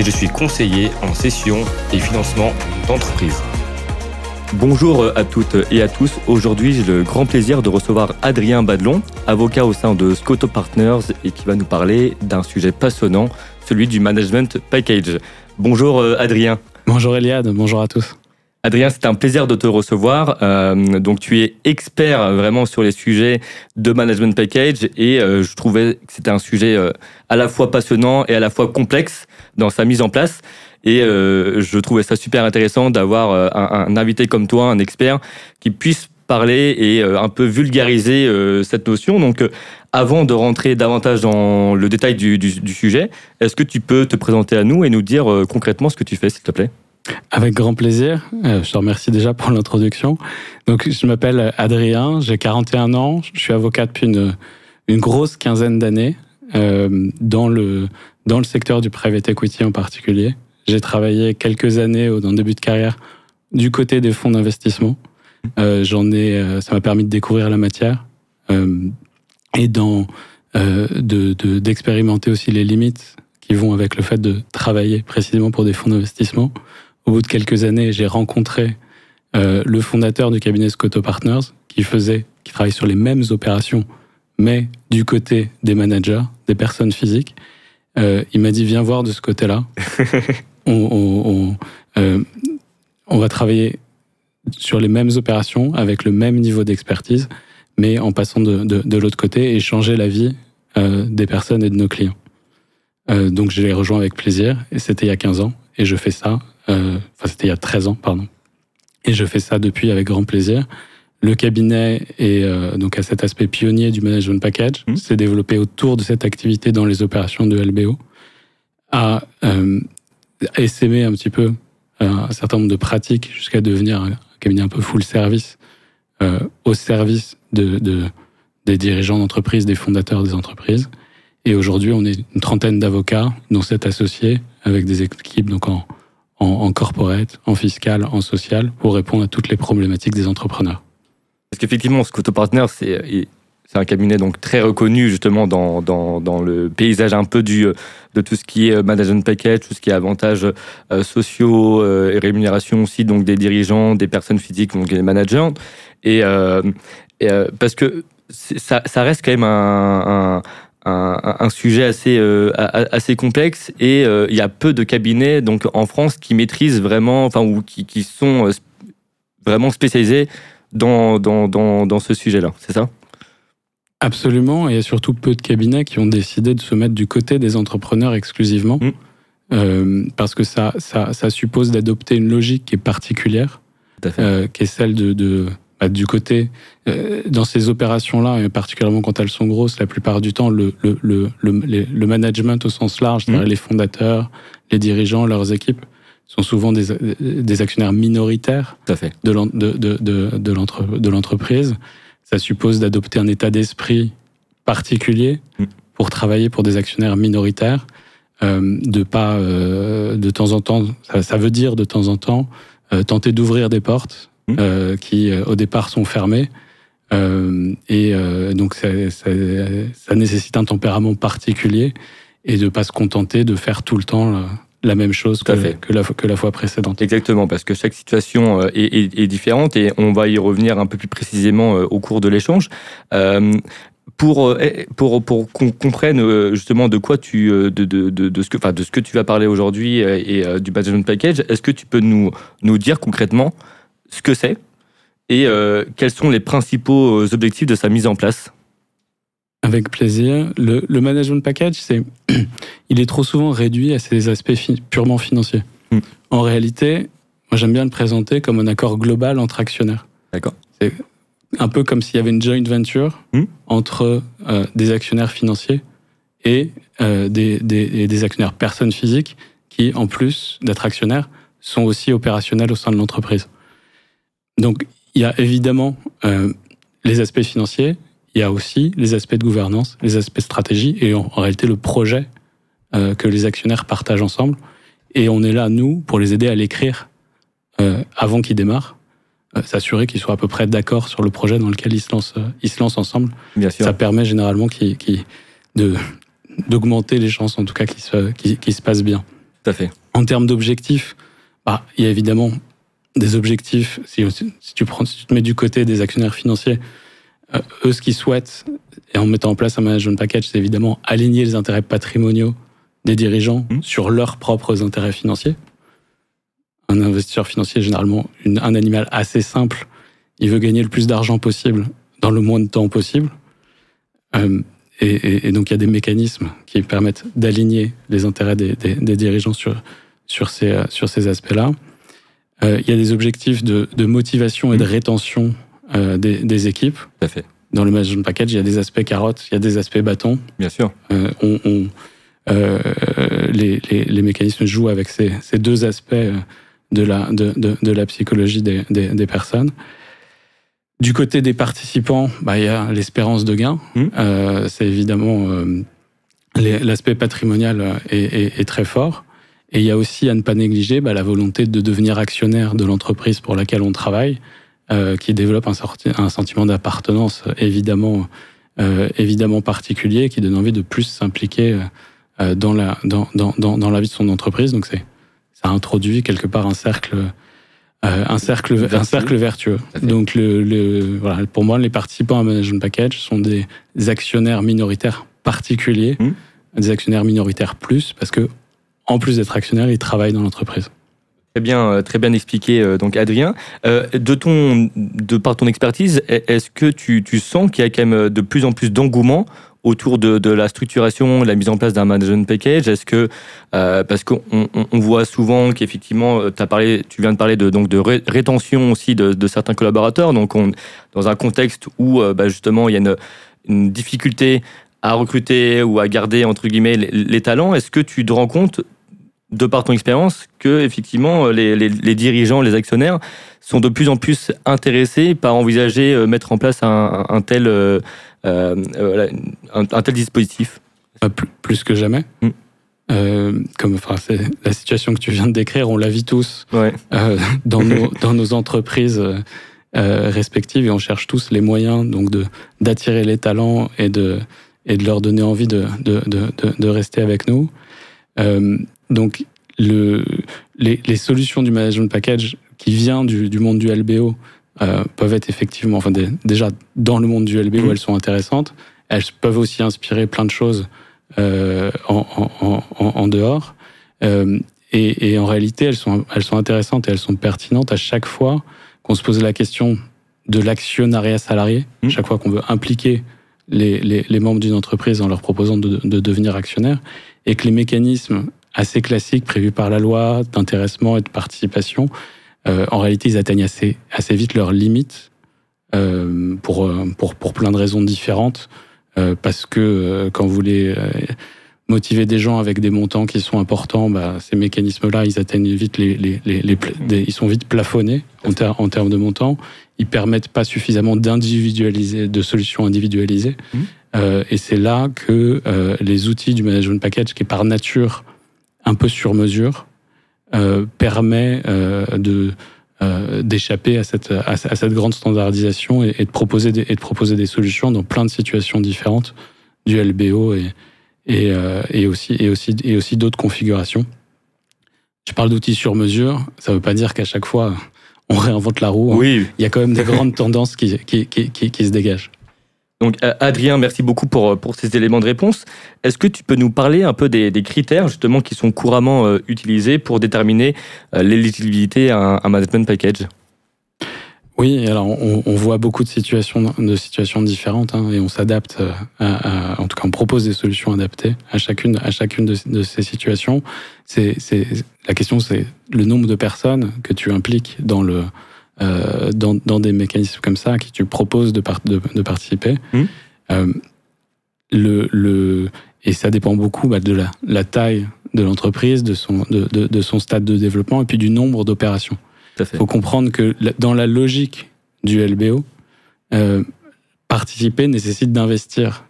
et je suis conseiller en session et financement d'entreprise. Bonjour à toutes et à tous. Aujourd'hui, j'ai le grand plaisir de recevoir Adrien Badelon, avocat au sein de Scoto Partners et qui va nous parler d'un sujet passionnant, celui du management package. Bonjour Adrien. Bonjour Eliade, bonjour à tous. Adrien, c'est un plaisir de te recevoir. Euh, donc, tu es expert vraiment sur les sujets de management package et euh, je trouvais que c'était un sujet euh, à la fois passionnant et à la fois complexe dans sa mise en place. Et je trouvais ça super intéressant d'avoir un, invité comme toi, un expert, qui puisse parler et un peu vulgariser cette notion. Donc, avant de rentrer davantage dans le détail du, du sujet, est-ce que tu peux te présenter à nous et nous dire concrètement ce que tu fais, s'il te plaît? Avec grand plaisir. Euh, je te remercie déjà pour l'introduction. Donc, je m'appelle Adrien, j'ai 41 ans, je suis avocat depuis une, grosse quinzaine d'années euh, dans, le, dans le secteur du private equity en particulier. J'ai travaillé quelques années dans le début de carrière du côté des fonds d'investissement. Euh, ai, ça m'a permis de découvrir la matière et d'expérimenter de, aussi les limites qui vont avec le fait de travailler précisément pour des fonds d'investissement au bout de quelques années, j'ai rencontré euh, le fondateur du cabinet Scotto Partners, qui faisait, qui travaille sur les mêmes opérations, mais du côté des managers, des personnes physiques. Euh, il m'a dit viens voir de ce côté-là. on, on, euh, on, va travailler sur les mêmes opérations avec le même niveau d'expertise, mais en passant de, de, de l'autre côté et changer la vie des personnes et de nos clients. Donc je l'ai rejoint avec plaisir et c'était il y a 15 ans et je fais ça enfin c'était il y a 13 ans, pardon. Et je fais ça depuis avec grand plaisir. Le cabinet est euh, donc à cet aspect pionnier du management package, mmh. s'est développé autour de cette activité dans les opérations de LBO, a euh, essaimé un petit peu euh, un certain nombre de pratiques jusqu'à devenir un cabinet un peu full service euh, au service de, de des dirigeants d'entreprise, des fondateurs des entreprises. Et aujourd'hui, on est une trentaine d'avocats, dont sept associés, avec des équipes donc en, en, corporate, en fiscal, en social, pour répondre à toutes les problématiques des entrepreneurs. Parce qu'effectivement, Scotto Partners, c'est un cabinet donc très reconnu justement dans, le paysage un peu de tout ce qui est management package, tout ce qui est avantages euh, sociaux euh, et rémunération aussi donc des dirigeants, des personnes physiques donc des managers et, euh, parce que ça, reste quand même un un, un, sujet assez, euh, assez complexe et euh, il y a peu de cabinets donc en France qui maîtrisent vraiment, enfin ou qui, qui sont euh, vraiment spécialisés dans, dans, dans, dans ce sujet-là, c'est ça? Absolument, et il y a surtout peu de cabinets qui ont décidé de se mettre du côté des entrepreneurs exclusivement, mmh. euh, parce que ça, ça, ça suppose d'adopter une logique qui est particulière, qui est celle de, de bah, du côté, euh, dans ces opérations-là, et particulièrement quand elles sont grosses, la plupart du temps, le, le, le, le management au sens large, c'est-à-dire mmh. les fondateurs, les dirigeants, leurs équipes, sont souvent des, des actionnaires minoritaires de l'entreprise. Ça suppose d'adopter un état d'esprit particulier mmh. pour travailler pour des actionnaires minoritaires. Euh, de pas, euh, de temps en temps, ça, ça, veut dire de temps en temps, euh, tenter d'ouvrir des portes Mmh. Euh, qui euh, au départ sont fermés. Euh, et donc ça, ça, ça, nécessite un tempérament particulier et de pas se contenter de faire tout le temps la même chose que, que, la, que, la, fois précédente. Exactement, parce que chaque situation est, est, est, différente et on va y revenir un peu plus précisément au cours de l'échange. Euh, pour, pour, pour qu'on comprenne justement de quoi tu de, de, de, de, ce que enfin de ce que tu vas parler aujourd'hui et, et du management package, est-ce que tu peux nous nous dire concrètement ce que c'est et euh, quels sont les principaux euh, objectifs de sa mise en place avec plaisir. Le, le management package, c'est, il est trop souvent réduit à ses aspects purement financiers. Mm. En réalité, moi j'aime bien le présenter comme un accord global entre actionnaires. D'accord. C'est un peu comme s'il y avait une joint venture mm. entre euh, des actionnaires financiers et euh, des, des, des, actionnaires personnes physiques qui, en plus d'être actionnaires, sont aussi opérationnels au sein de l'entreprise. Donc, il y a évidemment euh, les aspects financiers, il y a aussi les aspects de gouvernance, les aspects stratégie et en, réalité le projet euh, que les actionnaires partagent ensemble. Et on est là, nous, pour les aider à l'écrire euh, avant qu'ils démarrent, s'assurer qu'ils soient à peu près d'accord sur le projet dans lequel ils se lancent, ils se lancent ensemble. Bien sûr. Ça permet généralement d'augmenter les chances, en tout cas, qu'ils se, qu'ils, qu'ils se passent bien. Tout à fait. En termes d'objectifs, bah, il y a évidemment des objectifs. Si, si tu prends, si tu te mets du côté des actionnaires financiers, euh, eux, ce qu'ils souhaitent, et en mettant en place un management package, c'est évidemment aligner les intérêts patrimoniaux des dirigeants Mhm. sur leurs propres intérêts financiers. Un investisseur financier est généralement une- un animal assez simple. Il veut gagner le plus d'argent possible dans le moins de temps possible. Euh, et, et- et donc, il y a des mécanismes qui permettent d'aligner les intérêts des, des- des dirigeants sur, sur ces, euh, sur ces aspects-là. Euh, il y a des objectifs de, de motivation et de rétention euh, des, des équipes. Tout à fait. Dans le management package, il y a des aspects carottes, il y a des aspects bâtons. Bien sûr. Euh, on, on- euh, les, les- les mécanismes jouent avec ces, ces deux aspects euh, de la, de, de- de la psychologie des, des- des personnes. Du côté des participants, bah, il y a l'espérance de gain. Euh, C'est évidemment euh, l'aspect patrimonial euh, est, est- est très fort. Et il y a aussi à ne pas négliger bah, la volonté de devenir actionnaire de l'entreprise pour laquelle on travaille, euh, qui développe un, sorti- un sentiment d'appartenance évidemment, euh, évidemment particulier, qui donne envie de plus s'impliquer euh, dans, la, dans, dans, dans, la vie de son entreprise. Donc c'est ça introduit quelque part un cercle, euh, un cercle, un Vertueux. cercle vertueux. Donc le, le, voilà, pour moi, les participants à Management Package sont des actionnaires minoritaires particuliers, Mhm. des actionnaires minoritaires plus, parce que en plus d'être actionnaires, ils travaillent dans l'entreprise. Très bien, euh, très bien expliqué, euh, donc Adrien. Euh, de ton, de par ton expertise, est- est-ce que tu, sens qu'il y a quand même de plus en plus d'engouement autour de, de la structuration, la mise en place d'un management package? Est-ce que parce qu'on on, on voit souvent qu'effectivement, tu viens de parler de donc de ré- rétention aussi de, de certains collaborateurs, donc on, dans un contexte où bah, justement il y a une, difficulté à recruter ou à garder entre guillemets les talents. Est-ce que tu te rends compte de par ton expérience, que effectivement les, les- les dirigeants, les actionnaires sont de plus en plus intéressés par envisager euh, mettre en place un, un tel euh, euh, euh, un, un tel dispositif. Plus, plus que jamais. Mm. Euh, comme, enfin, c'est la situation que tu viens de décrire, on la vit tous Ouais, euh, dans, nos, dans nos entreprises euh, euh, respectives et on cherche tous les moyens donc de d'attirer les talents et de et de leur donner envie de de, de, de, de rester avec nous. Euh, donc le, les, les solutions du management package qui vient du, du monde du LBO euh, peuvent être effectivement, enfin des- déjà dans le monde du LBO, Mhm. elles sont intéressantes. Elles peuvent aussi inspirer plein de choses euh, en, en, en, en dehors. Euh, et, et en réalité, elles sont, elles sont intéressantes et elles sont pertinentes à chaque fois qu'on se pose la question de l'actionnariat salarié, Mhm. chaque fois qu'on veut impliquer les, les, les membres d'une entreprise en leur proposant de, de devenir actionnaire, et que les mécanismes assez classiques prévus par la loi d'intéressement et de participation, euh, en réalité, ils atteignent assez, assez vite leurs limites euh, pour, pour, pour plein de raisons différentes. Euh, parce que euh, quand vous voulez euh, motiver des gens avec des montants qui sont importants, bah, ces mécanismes-là, ils atteignent vite les, les, les, les des- ils sont vite plafonnés en, ter- en termes de montants. Ils permettent pas suffisamment d'individualiser, de solutions individualisées. Mhm. Euh, et c'est là que euh, les outils du management package, qui est par nature un peu sur mesure, euh, permet euh, de euh, d'échapper à cette, à, à cette grande standardisation et, et de proposer des, et de proposer des solutions dans plein de situations différentes du LBO et, et, et aussi, et aussi, et aussi d'autres configurations. Je parle d'outils sur mesure, ça ne veut pas dire qu'à chaque fois on réinvente la roue. hein. oui. Il y a quand même des grandes tendances qui, qui, qui se dégagent. Donc euh, Adrien, merci beaucoup pour, pour ces éléments de réponse. Est-ce que tu peux nous parler un peu des, critères justement qui sont couramment euh, utilisés pour déterminer euh, l'éligibilité à un, management package? Oui, alors on, voit beaucoup de situations, de situations différentes hein, et on s'adapte, euh, à, en tout cas on propose des solutions adaptées à chacune, à chacune de, de ces situations. C'est, la question c'est le nombre de personnes que tu impliques dans, le, euh, dans, dans des mécanismes comme ça, à qui tu proposes de, par- de, de participer. Mhm. Euh, le, le, et ça dépend beaucoup bah, de la, la taille de l'entreprise, de son, de, de, de son stade de développement et puis du nombre d'opérations. Il faut comprendre que dans la logique du LBO, euh, participer nécessite d'investir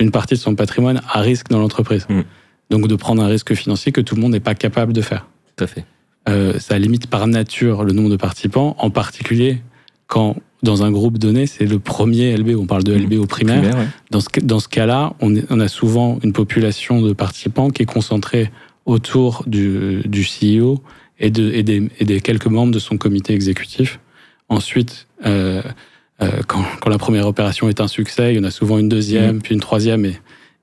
une partie de son patrimoine à risque dans l'entreprise. Mm. Donc de prendre un risque financier que tout le monde n'est pas capable de faire. Tout à fait. Euh, ça limite par nature le nombre de participants, en particulier quand dans un groupe donné, c'est le premier LBO. On parle de Mm. LBO primaire. Primaire, ouais. Dans ce, dans ce cas-là, on, a souvent une population de participants qui est concentrée autour du, du CEO et, de, et, des, et des quelques membres de son comité exécutif. Ensuite, euh, euh, quand, quand la première opération est un succès, il y en a souvent une deuxième, puis une troisième, et,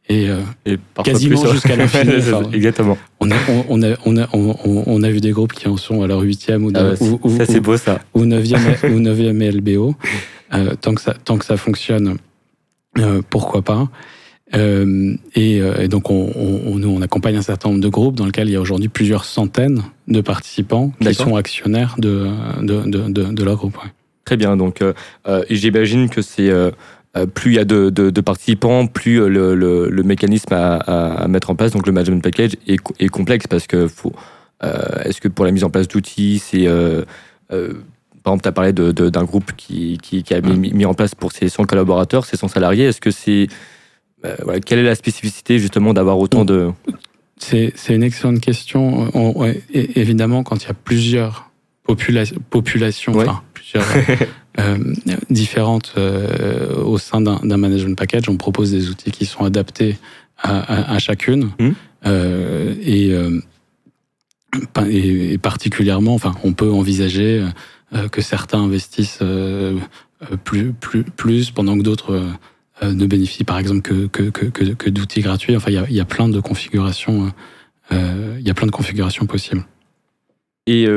et euh, Et Quasiment ouais. jusqu'à ça, enfin. Exactement. on, a, on, a, on, a, on, a vu des groupes qui en sont à leur huitième ou, Ah ou, ça, c'est ou- beau, ça. ou 9e, ou 9e LBO. Euh, tant, que ça, tant que ça fonctionne, euh, pourquoi pas. Euh, et, et donc, on, on- on- nous, on accompagne un certain nombre de groupes dans lesquels il y a aujourd'hui plusieurs centaines de participants qui sont actionnaires de, de, de, leur groupe. ouais. Très bien. Donc, j'imagine que c'est plus il y a de, de- de participants, plus euh, le, le- le mécanisme à, à- à mettre en place, donc le management package, est, est complexe parce que faut. euh, Est-ce que pour la mise en place d'outils, c'est euh, euh, par exemple, tu as parlé de- de- d'un groupe qui, qui, qui a mis, mis en place pour ses 100 collaborateurs, ses 100 salariés. Est-ce que c'est euh, voilà, quelle est la spécificité justement d'avoir autant de C'est une excellente question. On- évidemment, quand il y a plusieurs popula- populations, Ouais. enfin, plusieurs euh, différentes euh, au sein d'un management package, on propose des outils qui sont adaptés à, à- à chacune. Mhm. Euh, et, pa- et, et particulièrement, enfin, on peut envisager que certains investissent plus, plus, plus pendant que d'autres ne bénéficient par exemple que, que, que, d'outils gratuits. Enfin, il y y a plein de configurations. il y a plein de configurations possibles. Et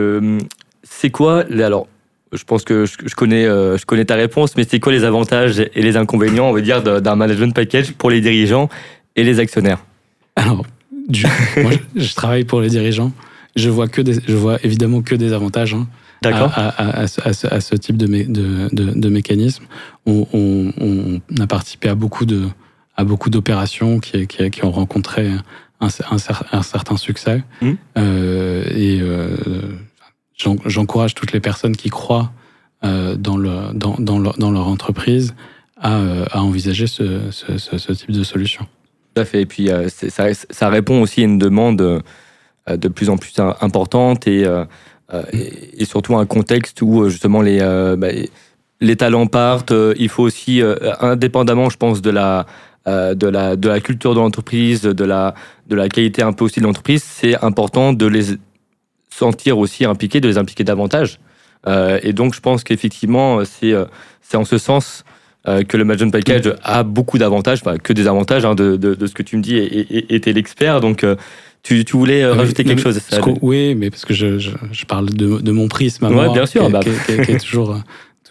c'est quoi alors je pense que je, je connais euh, je connais ta réponse, mais c'est quoi les avantages et les inconvénients, on va dire, d'un management package pour les dirigeants et les actionnaires Alors, du- moi, je, je travaille pour les dirigeants. Je vois que des, je vois évidemment que des avantages. hein. D'accord. à, à- à ce- à type de, mé- de, de, de mécanisme. On, on- on a participé à beaucoup de à beaucoup d'opérations qui, qui, qui ont rencontré un, un cer- un certain succès. Mhm. Euh, et euh, j'encourage toutes les personnes qui croient euh, dans, le, dans, dans, leur, entreprise à, euh, envisager ce, type de solution. Tout à fait. Et puis euh, ça, répond aussi à une demande de plus en plus im- importante et, et, et surtout un contexte où justement les bah, les talents partent. Il faut aussi, indépendamment, je pense, de la de la de la culture de l'entreprise, de la de la qualité un peu aussi de l'entreprise, c'est important de les sentir aussi impliqués, de les impliquer davantage. Euh, et donc, je pense qu'effectivement, c'est euh, c'est en ce sens euh, que le management package a beaucoup d'avantages, enfin, que des avantages hein, de, de, de ce que tu me dis, et et t'es l'expert. Donc, tu, tu voulais rajouter quelque mais chose qu'au- Oui, mais parce que je, je, je parle de, de mon prisme à Ouais, moi, bien sûr, qui, bah. qui- qui- qui est toujours,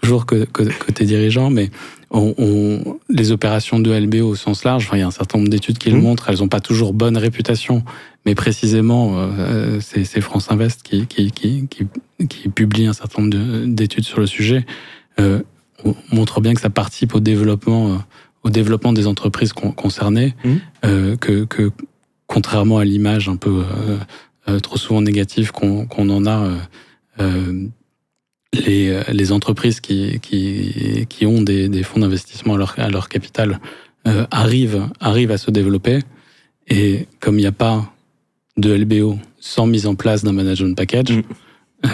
toujours co- co- côté dirigeant, mais on, on- les opérations de LBO au sens large, enfin, il y a un certain nombre d'études qui le Mhm. montrent, elles n'ont pas toujours bonne réputation, mais précisément, euh, c'est France Invest qui, qui, qui, qui, qui publie un certain nombre de- d'études sur le sujet, euh, on montre bien que ça participe au développement, euh, au développement des entreprises con- concernées, Mhm. euh, que, que contrairement à l'image un peu euh, euh, trop souvent négative qu'on qu'on en a, les, euh, les entreprises qui, qui, qui ont des, des fonds d'investissement à leur, à leur capital euh, arrivent, arrivent à se développer. Et comme il n'y a pas de LBO sans mise en place d'un management package, Mm.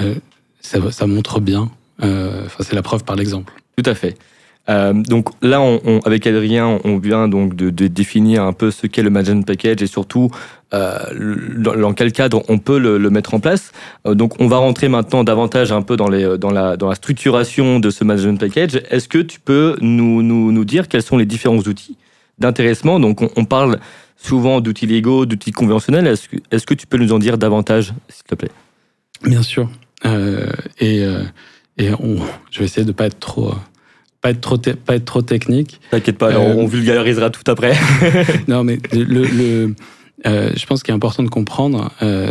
euh, ça, ça montre bien. euh, Enfin, c'est la preuve par l'exemple. Tout à fait. Euh, donc là, on, on- avec Adrien, on vient donc de, de définir un peu ce qu'est le management package et surtout dans, dans quel cadre on peut le, le mettre en place. Euh, donc on va rentrer maintenant davantage un peu dans, les, dans, la, dans la structuration de ce management package. Est-ce que tu peux nous, nous, nous dire quels sont les différents outils d'intéressement? Donc on, on parle souvent d'outils légaux, d'outils conventionnels. Est-ce que, tu peux nous en dire davantage, s'il te plaît? Bien sûr. Euh, et euh, et on, je vais essayer de pas être trop, euh, pas être trop, pas être trop technique. T'inquiète pas, Euh, on, on vulgarisera tout après. Non, mais le, le, euh, je pense qu'il est important de comprendre. euh,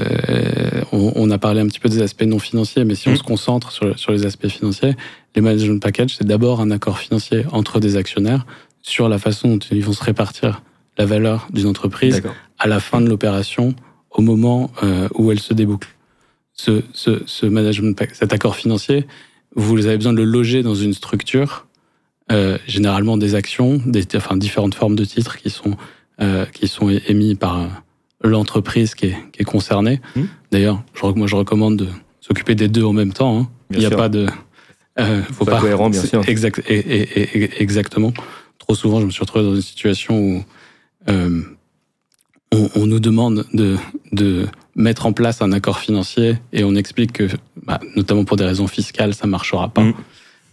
on, on a parlé un petit peu des aspects non financiers, mais si on Mhm. se concentre sur, sur les aspects financiers, les management packages, c'est d'abord un accord financier entre des actionnaires sur la façon dont ils vont se répartir la valeur d'une entreprise à la fin de l'opération au moment où elle se déboucle. Ce, ce, ce management, cet accord financier, vous avez besoin de le loger dans une structure, généralement des actions, des, enfin différentes formes de titres qui sont qui sont émis par l'entreprise qui est, qui est concernée. Mmh. D'ailleurs, moi je recommande de s'occuper des deux en même temps. Hein. Il n'y a pas de. Euh, faut pas cohérent, bien sûr. Exact, et, exactement. Trop souvent, je me suis retrouvé dans une situation où euh, on, nous demande de, de mettre en place un accord financier et on explique que, bah, notamment pour des raisons fiscales, ça marchera pas. Mmh.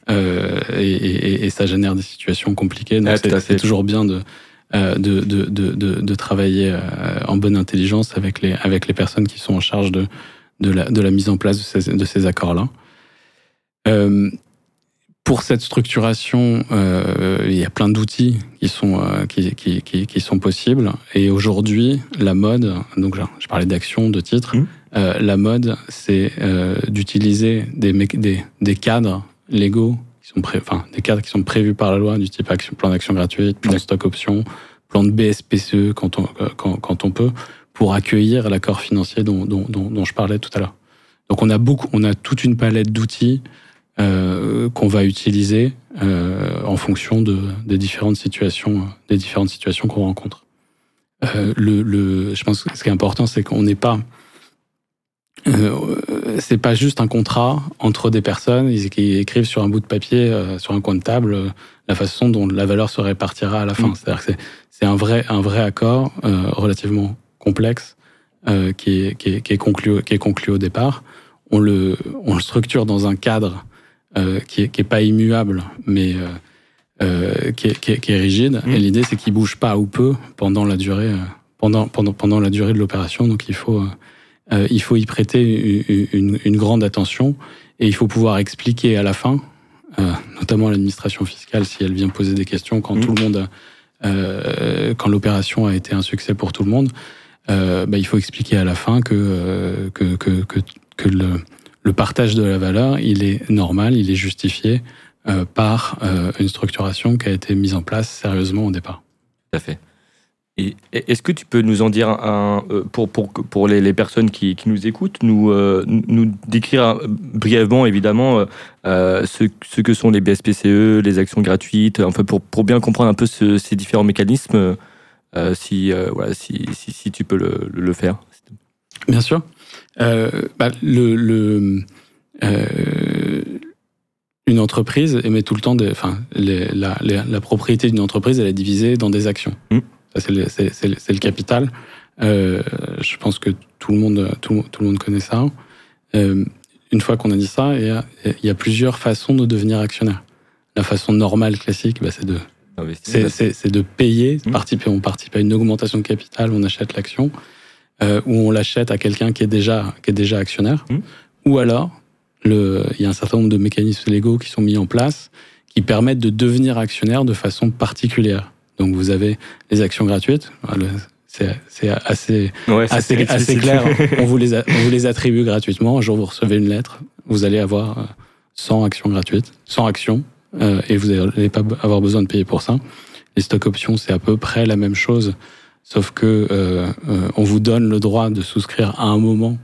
Euh, et, ça génère des situations compliquées. Donc c'est toujours bien de, euh, de, de, de, de, travailler euh, en bonne intelligence avec les, avec les personnes qui sont en charge de, de, la, de la mise en place de ces, accords-là. Euh, pour cette structuration, il y a plein d'outils qui sont qui, qui, qui, qui, sont possibles. Et aujourd'hui, la mode, donc je parlais d'action, de titres, mmh. la mode, c'est d'utiliser des, des, des cadres légaux qui sont enfin, des cadres qui sont prévus par la loi, du type action, plan d'action gratuite, plan de stock option, plan de BSPCE quand on, quand, quand on peut, pour accueillir l'accord financier dont, dont, dont, je parlais tout à l'heure. Donc on a beaucoup, on a toute une palette d'outils euh, qu'on va utiliser euh, en fonction de, des différentes situations, des différentes situations qu'on rencontre. Euh, le, le, je pense que ce qui est important, c'est qu'on n'est pas c'est pas juste un contrat entre des personnes qui écrivent sur un bout de papier, euh, sur un coin de table, euh, la façon dont la valeur se répartira à la fin. Mm. C'est-à-dire que c'est un vrai, un vrai accord relativement complexe qui, est, qui, est, qui, est conclu, qui est conclu au départ. On le, on le structure dans un cadre qui, est, qui est pas immuable, mais qui, est, qui, est, qui est rigide. Mm. Et l'idée, c'est qu'il bouge pas ou peu pendant la durée, pendant, pendant, pendant la durée de l'opération. Donc il faut euh, il faut y prêter une, une, grande attention et il faut pouvoir expliquer à la fin, euh, notamment à l'administration fiscale si elle vient poser des questions quand mmh. tout le monde, euh, quand l'opération a été un succès pour tout le monde, bah, il faut expliquer à la fin que que, que, que, que le, le, partage de la valeur, il est normal, il est justifié par une structuration qui a été mise en place sérieusement au départ. Tout à fait. Est-ce que tu peux nous en dire un, euh, pour, pour, pour les, les personnes qui, qui, nous écoutent, nous, euh, nous décrire brièvement évidemment euh, ce, ce, que sont les BSPCE, les actions gratuites, enfin pour, pour bien comprendre un peu ce, ces différents mécanismes, si, voilà, si, si, si, tu peux le, le faire. Bien sûr. Bah, le, le une entreprise émet tout le temps des, enfin, les, la, la, propriété d'une entreprise, elle est divisée dans des actions. Mmh c'est le, capital. Euh, je pense que tout le monde, tout, le monde connaît ça. Euh, une fois qu'on a dit ça, il y, a, il y, a, plusieurs façons de devenir actionnaire. La façon normale, classique, bah, c'est de, c'est de payer. Mmh. Participer, on participe à une augmentation de capital, on achète l'action, euh, ou on l'achète à quelqu'un qui est déjà, qui est déjà actionnaire. Mmh. Ou alors, le, il y a un certain nombre de mécanismes légaux qui sont mis en place qui permettent de devenir actionnaire de façon particulière. Donc vous avez les actions gratuites. C'est assez, assez, assez clair. on, vous les on vous les attribue gratuitement. Un jour, vous recevez une lettre. Vous allez avoir 100 euh, actions gratuites, 100 actions, euh, et vous n'allez pas avoir besoin de payer pour ça. Les stocks options, c'est à peu près la même chose, sauf que euh, euh, on vous donne le droit de souscrire à un moment,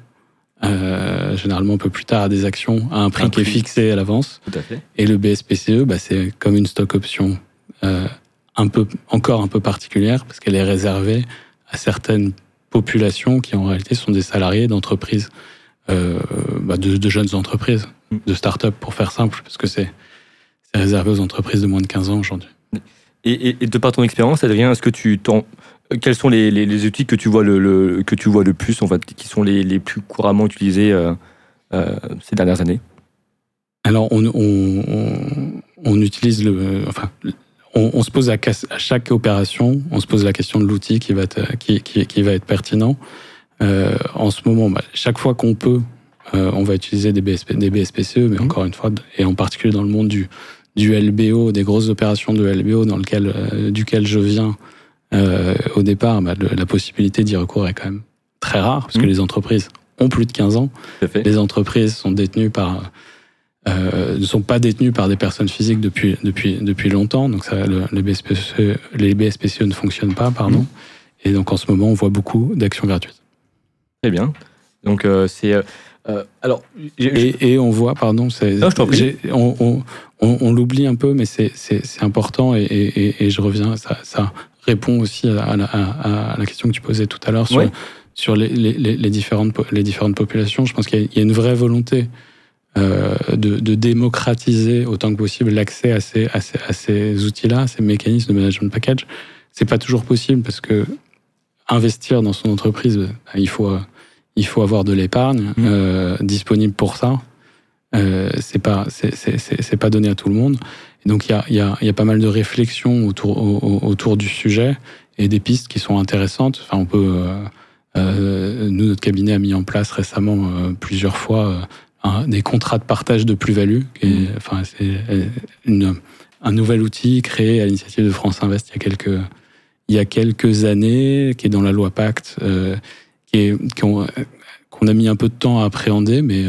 euh, généralement un peu plus tard, à des actions à un prix qui est fixé à l'avance. Et le BSPCE, bah, c'est comme une stock option euh, un peu, encore un peu particulière parce qu'elle est réservée à certaines populations qui en réalité sont des salariés d'entreprises, euh, bah de, jeunes entreprises, de start-up pour faire simple, parce que c'est réservé aux entreprises de moins de 15 ans aujourd'hui. Et, et, de par ton expérience, Adrien, est-ce que tu quels sont les, les, outils que tu vois le, que tu vois le plus, en fait, qui sont les, les plus couramment utilisés euh, euh, ces dernières années? Alors, on, on, on, utilise le, enfin, on, se pose à, chaque opération, on se pose la question de l'outil qui va être qui, qui, va être pertinent. Euh, en ce moment, bah, chaque fois qu'on peut, euh, on va utiliser des, BSP, des BSPCE, mais mmh. encore une fois, et en particulier dans le monde du, du LBO, des grosses opérations de LBO dans lequel, euh, duquel je viens au départ, bah, la possibilité d'y recourir est quand même très rare, parce que mmh. les entreprises ont plus de 15 ans. Les entreprises sont détenues par euh, ne sont pas détenus par des personnes physiques depuis, depuis, depuis longtemps. Donc ça, le, les, BSPCE, les BSPCE ne fonctionnent pas, pardon. Mmh. Et donc en ce moment, on voit beaucoup d'actions gratuites. Très bien. Donc c'est alors et, on voit pardon c'est on, on, on, l'oublie un peu mais c'est important et, et, je reviens ça, ça répond aussi à la, à, la, question que tu posais tout à l'heure sur, sur les, les, les, différentes, les différentes populations. Je pense qu'il y, a une vraie volonté euh, de, de, démocratiser autant que possible l'accès à ces, à ces, à ces outils-là, ces mécanismes de management package. C'est pas toujours possible parce que investir dans son entreprise, bah, il faut, il faut avoir de l'épargne mmh. euh, disponible pour ça. Euh, c'est pas c'est pas donné à tout le monde. Et donc il y a, y, a, y a, pas mal de réflexions autour, autour du sujet et des pistes qui sont intéressantes. Enfin, on peut euh, nous notre cabinet a mis en place récemment plusieurs fois euh, des contrats de partage de plus-value. Mmh. Enfin, c'est un nouvel outil créé à l'initiative de France Invest il y a quelques il y a quelques années, qui est dans la loi Pacte, qui est qu'on a mis un peu de temps à appréhender, mais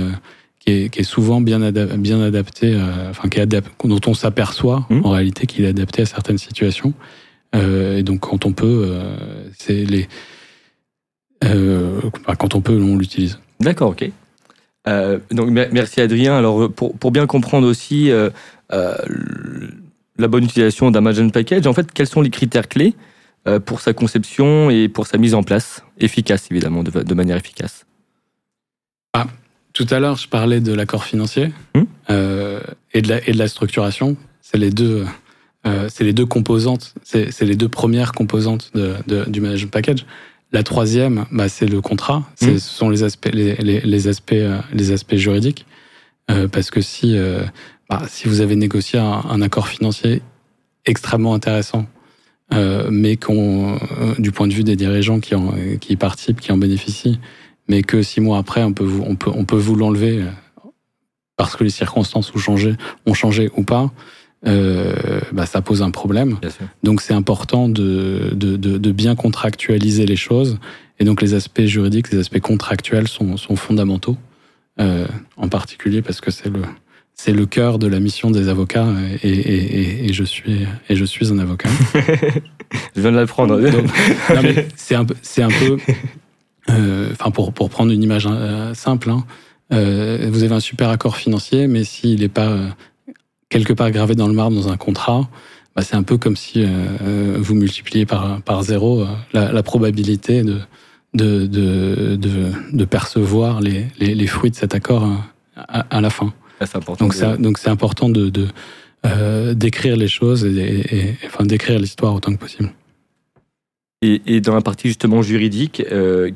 qui est, souvent bien, bien adapté, euh, enfin qui est dont on s'aperçoit mmh. en réalité qu'il est adapté à certaines situations. Euh, et donc quand on peut, euh, c'est les, quand on peut, on l'utilise. D'accord, ok. Donc merci Adrien. Alors pour, pour bien comprendre aussi la bonne utilisation d'un Management Package, en fait, quels sont les critères clés pour sa conception et pour sa mise en place efficace, évidemment, de, de manière efficace? Ah, tout à l'heure, je parlais de l'accord financier hmm? euh, et, de la, et de la structuration. C'est les deux, euh, c'est les deux composantes. C'est les deux premières composantes de, de, du management package. La troisième, bah, c'est le contrat. Hmm. Ce sont les aspects, les, les, les aspects, euh, les aspects juridiques. Euh, parce que si, euh, bah, si vous avez négocié un, un accord financier extrêmement intéressant, euh, mais qu'on, du point de vue des dirigeants qui, en, qui y participent, qui en bénéficient, mais que six mois après, on peut vous, on peut, on peut vous l'enlever parce que les circonstances ont changé, ont changé ou pas. Euh, bah, ça pose un problème. Donc c'est important de, de, de, de, bien contractualiser les choses. Et donc les aspects juridiques, les aspects contractuels sont, sont fondamentaux, euh, en particulier parce que c'est le, c'est le cœur de la mission des avocats et, et, et, je, suis, et je suis un avocat. je viens de l'apprendre. c'est un, c'est un peu euh, enfin pour, pour prendre une image euh, simple, hein, euh, vous avez un super accord financier, mais s'il n'est pas quelque part gravé dans le marbre dans un contrat, bah c'est un peu comme si vous multipliez par, par zéro la, la probabilité de, de, de, de, de percevoir les, les, les, fruits de cet accord à, à la fin. Ah, important donc, ça, donc c'est important de, de euh, d'écrire les choses et, et, enfin d'écrire l'histoire autant que possible. Et, et, dans la partie justement juridique, euh,